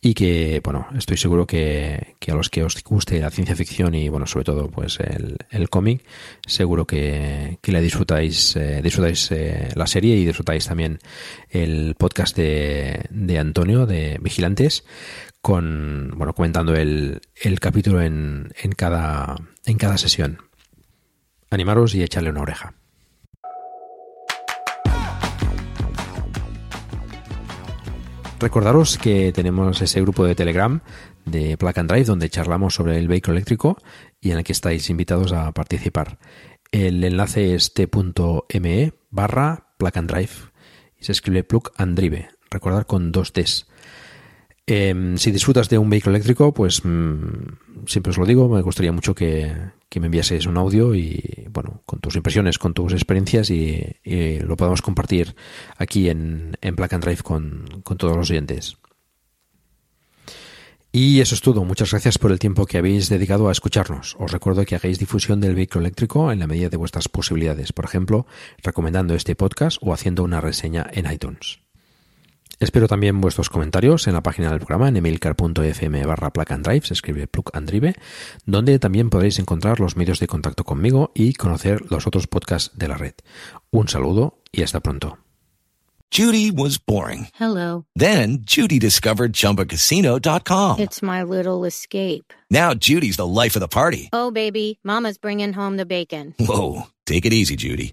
Y que, bueno, estoy seguro que, a los que os guste la ciencia ficción y, bueno, sobre todo, pues el, el cómic, seguro que, que le disfrutáis, eh, disfrutáis eh, la serie y disfrutáis también el podcast de, de Antonio de Vigilantes bueno comentando el, capítulo en, cada, sesión. Animaros y echarle una oreja. Recordaros que tenemos ese grupo de Telegram de Plug and Drive donde charlamos sobre el vehículo eléctrico y en el que estáis invitados a participar. El enlace es t.me barra Plug y se escribe Plug and Drive. Recordar con dos Ts. Em, si disfrutas de un vehículo eléctrico, pues mm, siempre os lo digo, me gustaría mucho que, me enviases un audio y, bueno, con tus impresiones, con tus experiencias y, lo podamos compartir aquí en, en Black and Drive con, con todos los oyentes. Y eso es todo. Muchas gracias por el tiempo que habéis dedicado a escucharnos. Os recuerdo que hagáis difusión del vehículo eléctrico en la medida de vuestras posibilidades, por ejemplo, recomendando este podcast o haciendo una reseña en iTunes. Espero también vuestros comentarios en la página del programa en emilcar.fm barra plug and drive, se escribe plug and drive, donde también podréis encontrar los medios de contacto conmigo y conocer los otros podcasts de la red. Un saludo y hasta pronto. Judy was boring. Hello. Then Judy discovered chumbacasino.com. It's my little escape. Now Judy's the life of the party. Oh baby, mama's bringing home the bacon. Whoa, take it easy Judy.